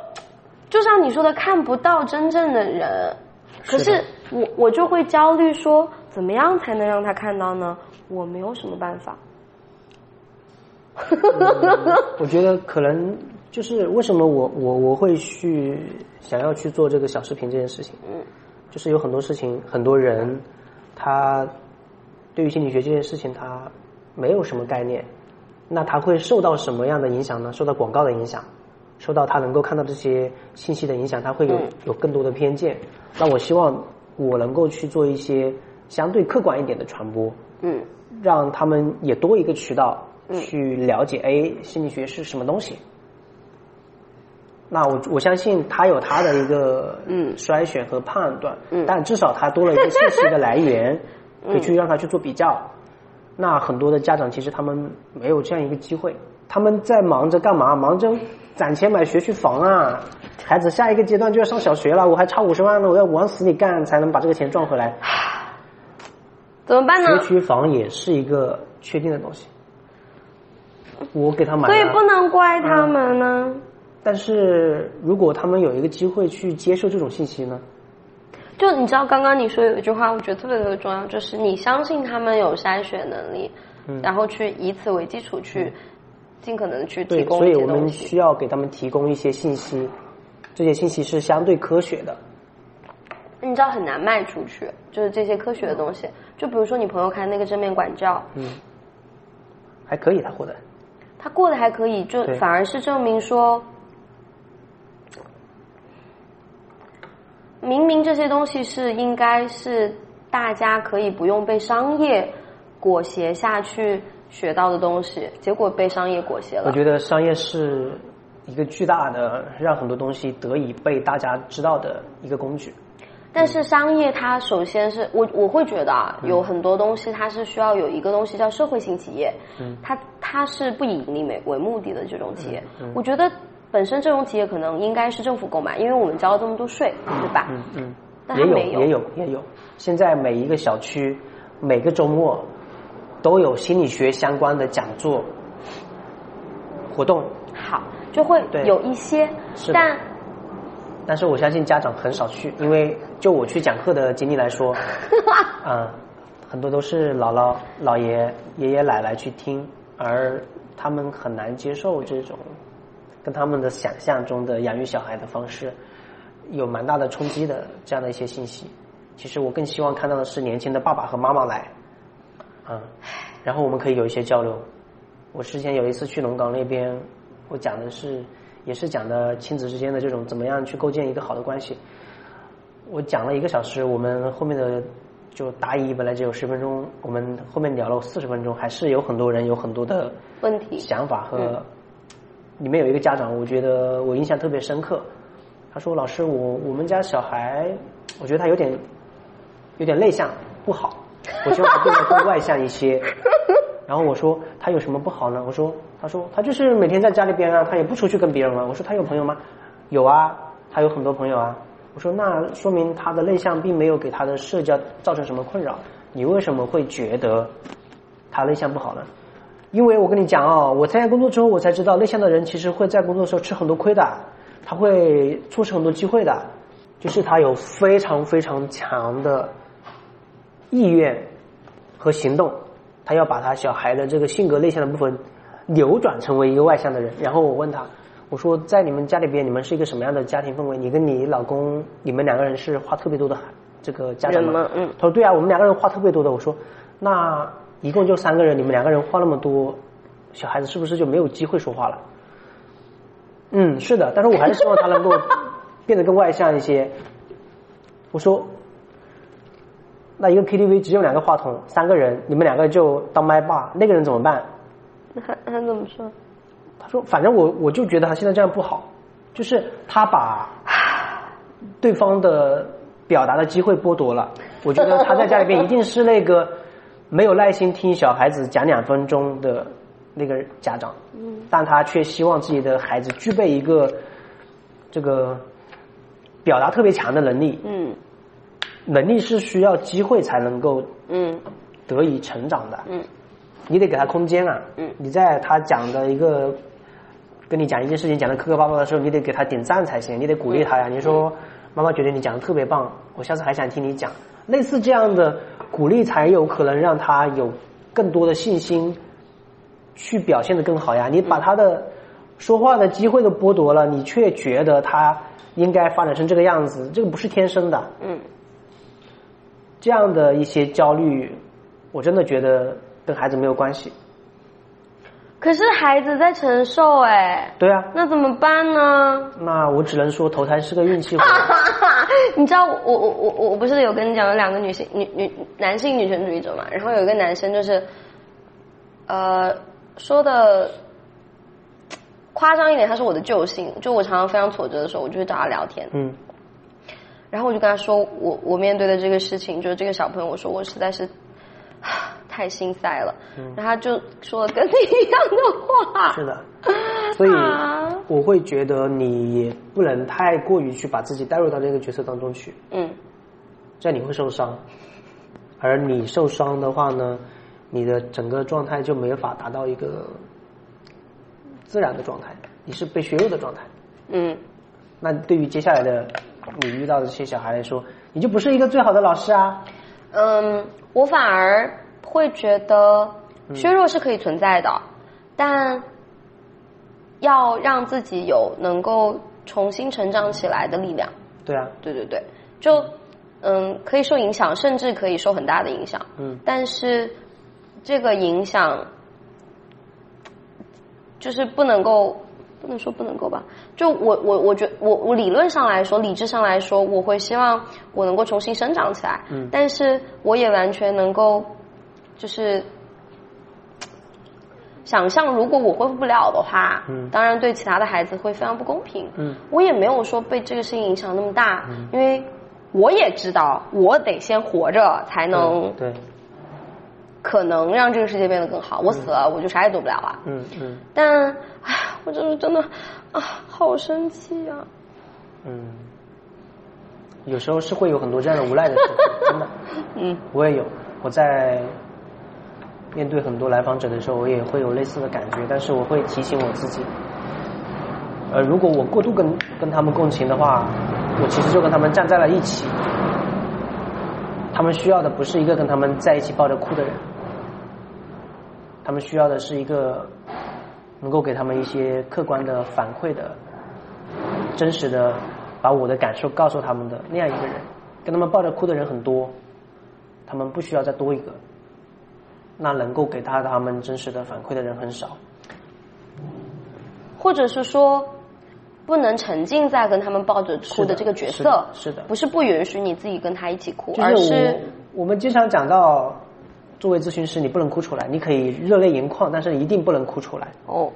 就像你说的，看不到真正的人，可是我我就会焦虑说。怎么样才能让他看到呢？我没有什么办法。我觉得可能就是为什么我我我会去想要去做这个小视频这件事情。嗯，就是有很多事情，很多人他对于心理学这件事情他没有什么概念，那他会受到什么样的影响呢？受到广告的影响，受到他能够看到这些信息的影响，他会有有更多的偏见。那我希望我能够去做一些。相对客观一点的传播，嗯，让他们也多一个渠道去了解，哎，心理学是什么东西？那我我相信他有他的一个嗯筛选和判断，嗯，但至少他多了一个信息的来源，可以去让他去做比较。那很多的家长其实他们没有这样一个机会，他们在忙着干嘛？忙着攒钱买学区房啊！孩子下一个阶段就要上小学了，我还差五十万呢，我要往死里干才能把这个钱赚回来。怎么办呢？学区房也是一个确定的东西，我给他买。所以不能怪他们呢。但是如果他们有一个机会去接受这种信息呢？就你知道，刚刚你说有一句话，我觉得特别特别重要，就是你相信他们有筛选能力，然后去以此为基础去尽可能去提供所以我们需要给他们提供一些信息，这些信息是相对科学的。你知道很难卖出去，就是这些科学的东西。就比如说你朋友开那个正面管教，嗯，还可以，他过得，他过得还可以，就反而是证明说。明明这些东西是应该是大家可以不用被商业裹挟下去学到的东西，结果被商业裹挟了。我觉得商业是一个巨大的让很多东西得以被大家知道的一个工具。但是商业它首先是我我会觉得啊，有很多东西它是需要有一个东西叫社会性企业，嗯它它是不以盈利为为目的的这种企业，我觉得。本身这种企业可能应该是政府购买，因为我们交了这么多税，对吧？嗯嗯。也有也有也有。现在每一个小区，每个周末都有心理学相关的讲座活动。好，就会有一些，但但是我相信家长很少去，因为就我去讲课的经历来说，嗯，很多都是姥姥、姥爷、爷爷奶奶去听，而他们很难接受这种。跟他们的想象中的养育小孩的方式有蛮大的冲击的，这样的一些信息，其实我更希望看到的是年轻的爸爸和妈妈来，嗯，然后我们可以有一些交流。我之前有一次去龙岗那边，我讲的是，也是讲的亲子之间的这种怎么样去构建一个好的关系。我讲了一个小时，我们后面的就答疑本来只有十分钟，我们后面聊了四十分钟，还是有很多人有很多的问题、想法和。里面有一个家长，我觉得我印象特别深刻。他说：“老师，我我们家小孩，我觉得他有点有点内向，不好。我觉得他变得更外向一些。”然后我说：“他有什么不好呢？”我说：“他说他就是每天在家里边啊，他也不出去跟别人玩。”我说：“他有朋友吗？”有啊，他有很多朋友啊。我说：“那说明他的内向并没有给他的社交造成什么困扰。你为什么会觉得他内向不好呢？”因为我跟你讲哦，我参加工作之后，我才知道内向的人其实会在工作的时候吃很多亏的，他会错失很多机会的，就是他有非常非常强的意愿和行动，他要把他小孩的这个性格内向的部分扭转成为一个外向的人。然后我问他，我说在你们家里边，你们是一个什么样的家庭氛围？你跟你老公，你们两个人是花特别多的这个家长吗？嗯。他说对啊，我们两个人花特别多的。我说那。一共就三个人，你们两个人花那么多，小孩子是不是就没有机会说话了？嗯，是的，但是我还是希望他能够变得更外向一些。我说，那一个 KTV 只有两个话筒，三个人，你们两个就当麦霸，那个人怎么办？他他怎么说？他说，反正我我就觉得他现在这样不好，就是他把 对方的表达的机会剥夺了。我觉得他在家里边一定是那个。没有耐心听小孩子讲两分钟的那个家长，但他却希望自己的孩子具备一个这个表达特别强的能力。嗯，能力是需要机会才能够嗯得以成长的。嗯，你得给他空间啊。嗯，你在他讲的一个跟你讲一件事情讲的磕磕巴巴的时候，你得给他点赞才行，你得鼓励他呀。你说妈妈觉得你讲的特别棒，我下次还想听你讲。类似这样的。鼓励才有可能让他有更多的信心，去表现的更好呀。你把他的说话的机会都剥夺了，你却觉得他应该发展成这个样子，这个不是天生的。嗯，这样的一些焦虑，我真的觉得跟孩子没有关系。可是孩子在承受哎，对啊，那怎么办呢？那我只能说投胎是个运气活。你知道我我我我我不是有跟你讲了两个女性女女男性女权主义者嘛？然后有一个男生就是，呃，说的夸张一点，他是我的救星。就我常常非常挫折的时候，我就会找他聊天。嗯。然后我就跟他说，我我面对的这个事情，就是这个小朋友，我说我实在是。太心塞了，然后他就说了跟你一样的话。是的，所以我会觉得你也不能太过于去把自己带入到这个角色当中去。嗯，这样你会受伤，而你受伤的话呢，你的整个状态就没法达到一个自然的状态，你是被削弱的状态。嗯。那对于接下来的你遇到的这些小孩来说，你就不是一个最好的老师啊。嗯，我反而会觉得削弱是可以存在的，但要让自己有能够重新成长起来的力量。对啊，对对对，就嗯，可以受影响，甚至可以受很大的影响。嗯，但是这个影响就是不能够。不能说不能够吧，就我我我觉我我理论上来说，理智上来说，我会希望我能够重新生长起来。嗯，但是我也完全能够，就是想象，如果我恢复不了的话，嗯，当然对其他的孩子会非常不公平。嗯，我也没有说被这个事情影响那么大，因为我也知道，我得先活着才能对，可能让这个世界变得更好。我死了，我就啥也做不了啊。嗯嗯，但哎。我就是真的啊，好生气啊！嗯，有时候是会有很多这样的无奈的时候，真的。嗯，我也有。我在面对很多来访者的时候，我也会有类似的感觉，但是我会提醒我自己，呃，如果我过度跟跟他们共情的话，我其实就跟他们站在了一起。他们需要的不是一个跟他们在一起抱着哭的人，他们需要的是一个。能够给他们一些客观的反馈的、真实的，把我的感受告诉他们的那样一个人，跟他们抱着哭的人很多，他们不需要再多一个，那能够给他他们真实的反馈的人很少，或者是说，不能沉浸在跟他们抱着哭的这个角色，是的，不是不允许你自己跟他一起哭，而是我们经常讲到。作为咨询师，你不能哭出来，你可以热泪盈眶，但是一定不能哭出来。哦，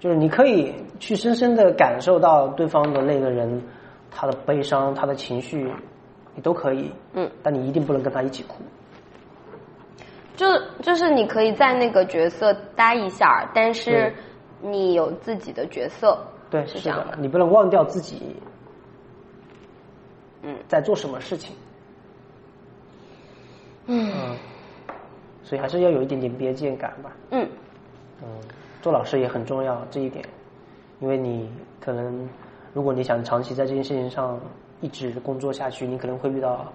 就是你可以去深深的感受到对方的那个人他的悲伤、他的情绪，你都可以。嗯，但你一定不能跟他一起哭。就就是你可以在那个角色待一下，但是你有自己的角色。对，是这样的，你不能忘掉自己。嗯，在做什么事情？嗯。所以还是要有一点点边界感吧。嗯，嗯，做老师也很重要这一点，因为你可能如果你想长期在这件事情上一直工作下去，你可能会遇到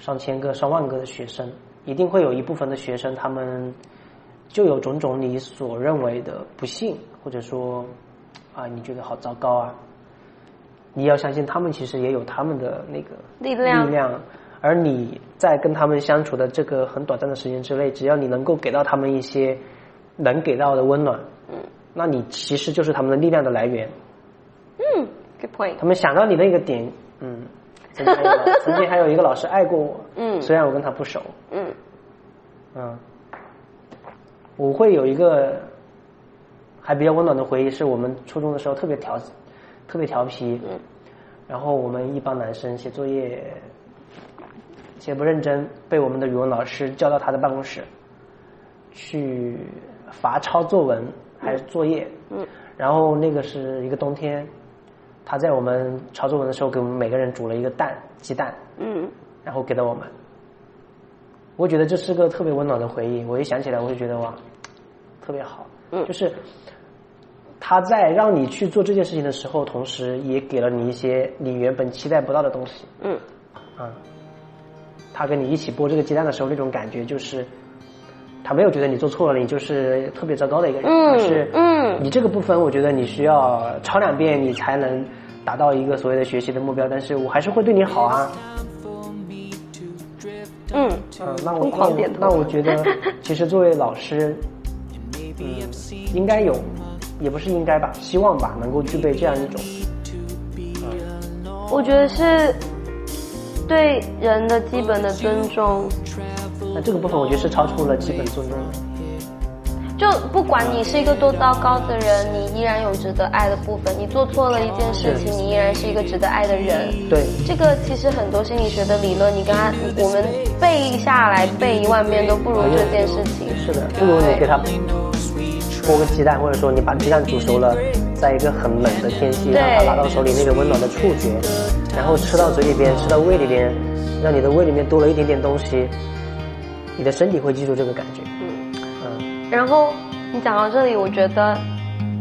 上千个、上万个的学生，一定会有一部分的学生他们就有种种你所认为的不幸，或者说啊你觉得好糟糕啊，你要相信他们其实也有他们的那个力量。力量。而你在跟他们相处的这个很短暂的时间之内，只要你能够给到他们一些能给到的温暖，嗯，那你其实就是他们的力量的来源。嗯，good point。他们想到你那个点，嗯，曾经曾经还有一个老师爱过我，嗯，虽然我跟他不熟，嗯，嗯，我会有一个还比较温暖的回忆，是我们初中的时候特别调特别调皮，嗯，然后我们一帮男生写作业。写不认真，被我们的语文老师叫到他的办公室，去罚抄作文还是作业。嗯。然后那个是一个冬天，他在我们抄作文的时候，给我们每个人煮了一个蛋，鸡蛋。嗯。然后给到我们，我觉得这是个特别温暖的回忆。我一想起来，我就觉得哇，特别好。嗯。就是他在让你去做这件事情的时候，同时也给了你一些你原本期待不到的东西。嗯。啊。他跟你一起剥这个鸡蛋的时候，那种感觉就是，他没有觉得你做错了，你就是特别糟糕的一个人。嗯，是，嗯，你这个部分，我觉得你需要抄两遍，你才能达到一个所谓的学习的目标。但是我还是会对你好啊。嗯，嗯，那我那我觉得，其实作为老师，嗯，应该有，也不是应该吧，希望吧，能够具备这样一种。我觉得是。对人的基本的尊重，那这个部分我觉得是超出了基本尊重的。就不管你是一个多糟糕的人，你依然有值得爱的部分。你做错了一件事情，你依然是一个值得爱的人。对，这个其实很多心理学的理论，你跟他我们背下来背一万遍都不如这件事情。是的，不如你给他剥个鸡蛋，或者说你把鸡蛋煮熟了，在一个很冷的天气，让他拿到手里那个温暖的触觉。然后吃到嘴里边，吃到胃里边，让你的胃里面多了一点点东西，你的身体会记住这个感觉。嗯嗯。然后你讲到这里，我觉得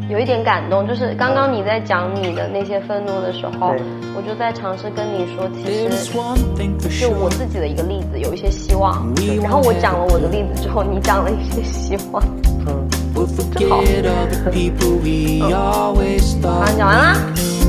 有一点感动，就是刚刚你在讲你的那些愤怒的时候，我就在尝试跟你说，其实就我自己的一个例子，有一些希望。然后我讲了我的例子之后，你讲了一些希望，嗯，真好。好，讲完了，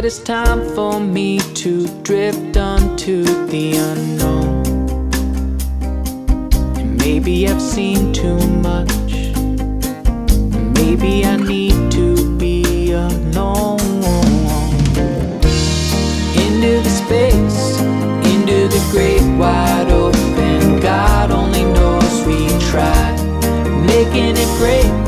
it is time for me to drift onto the unknown. And maybe I've seen too much. And maybe I need to be alone. Into the space, into the great wide open. God only knows we tried making it great.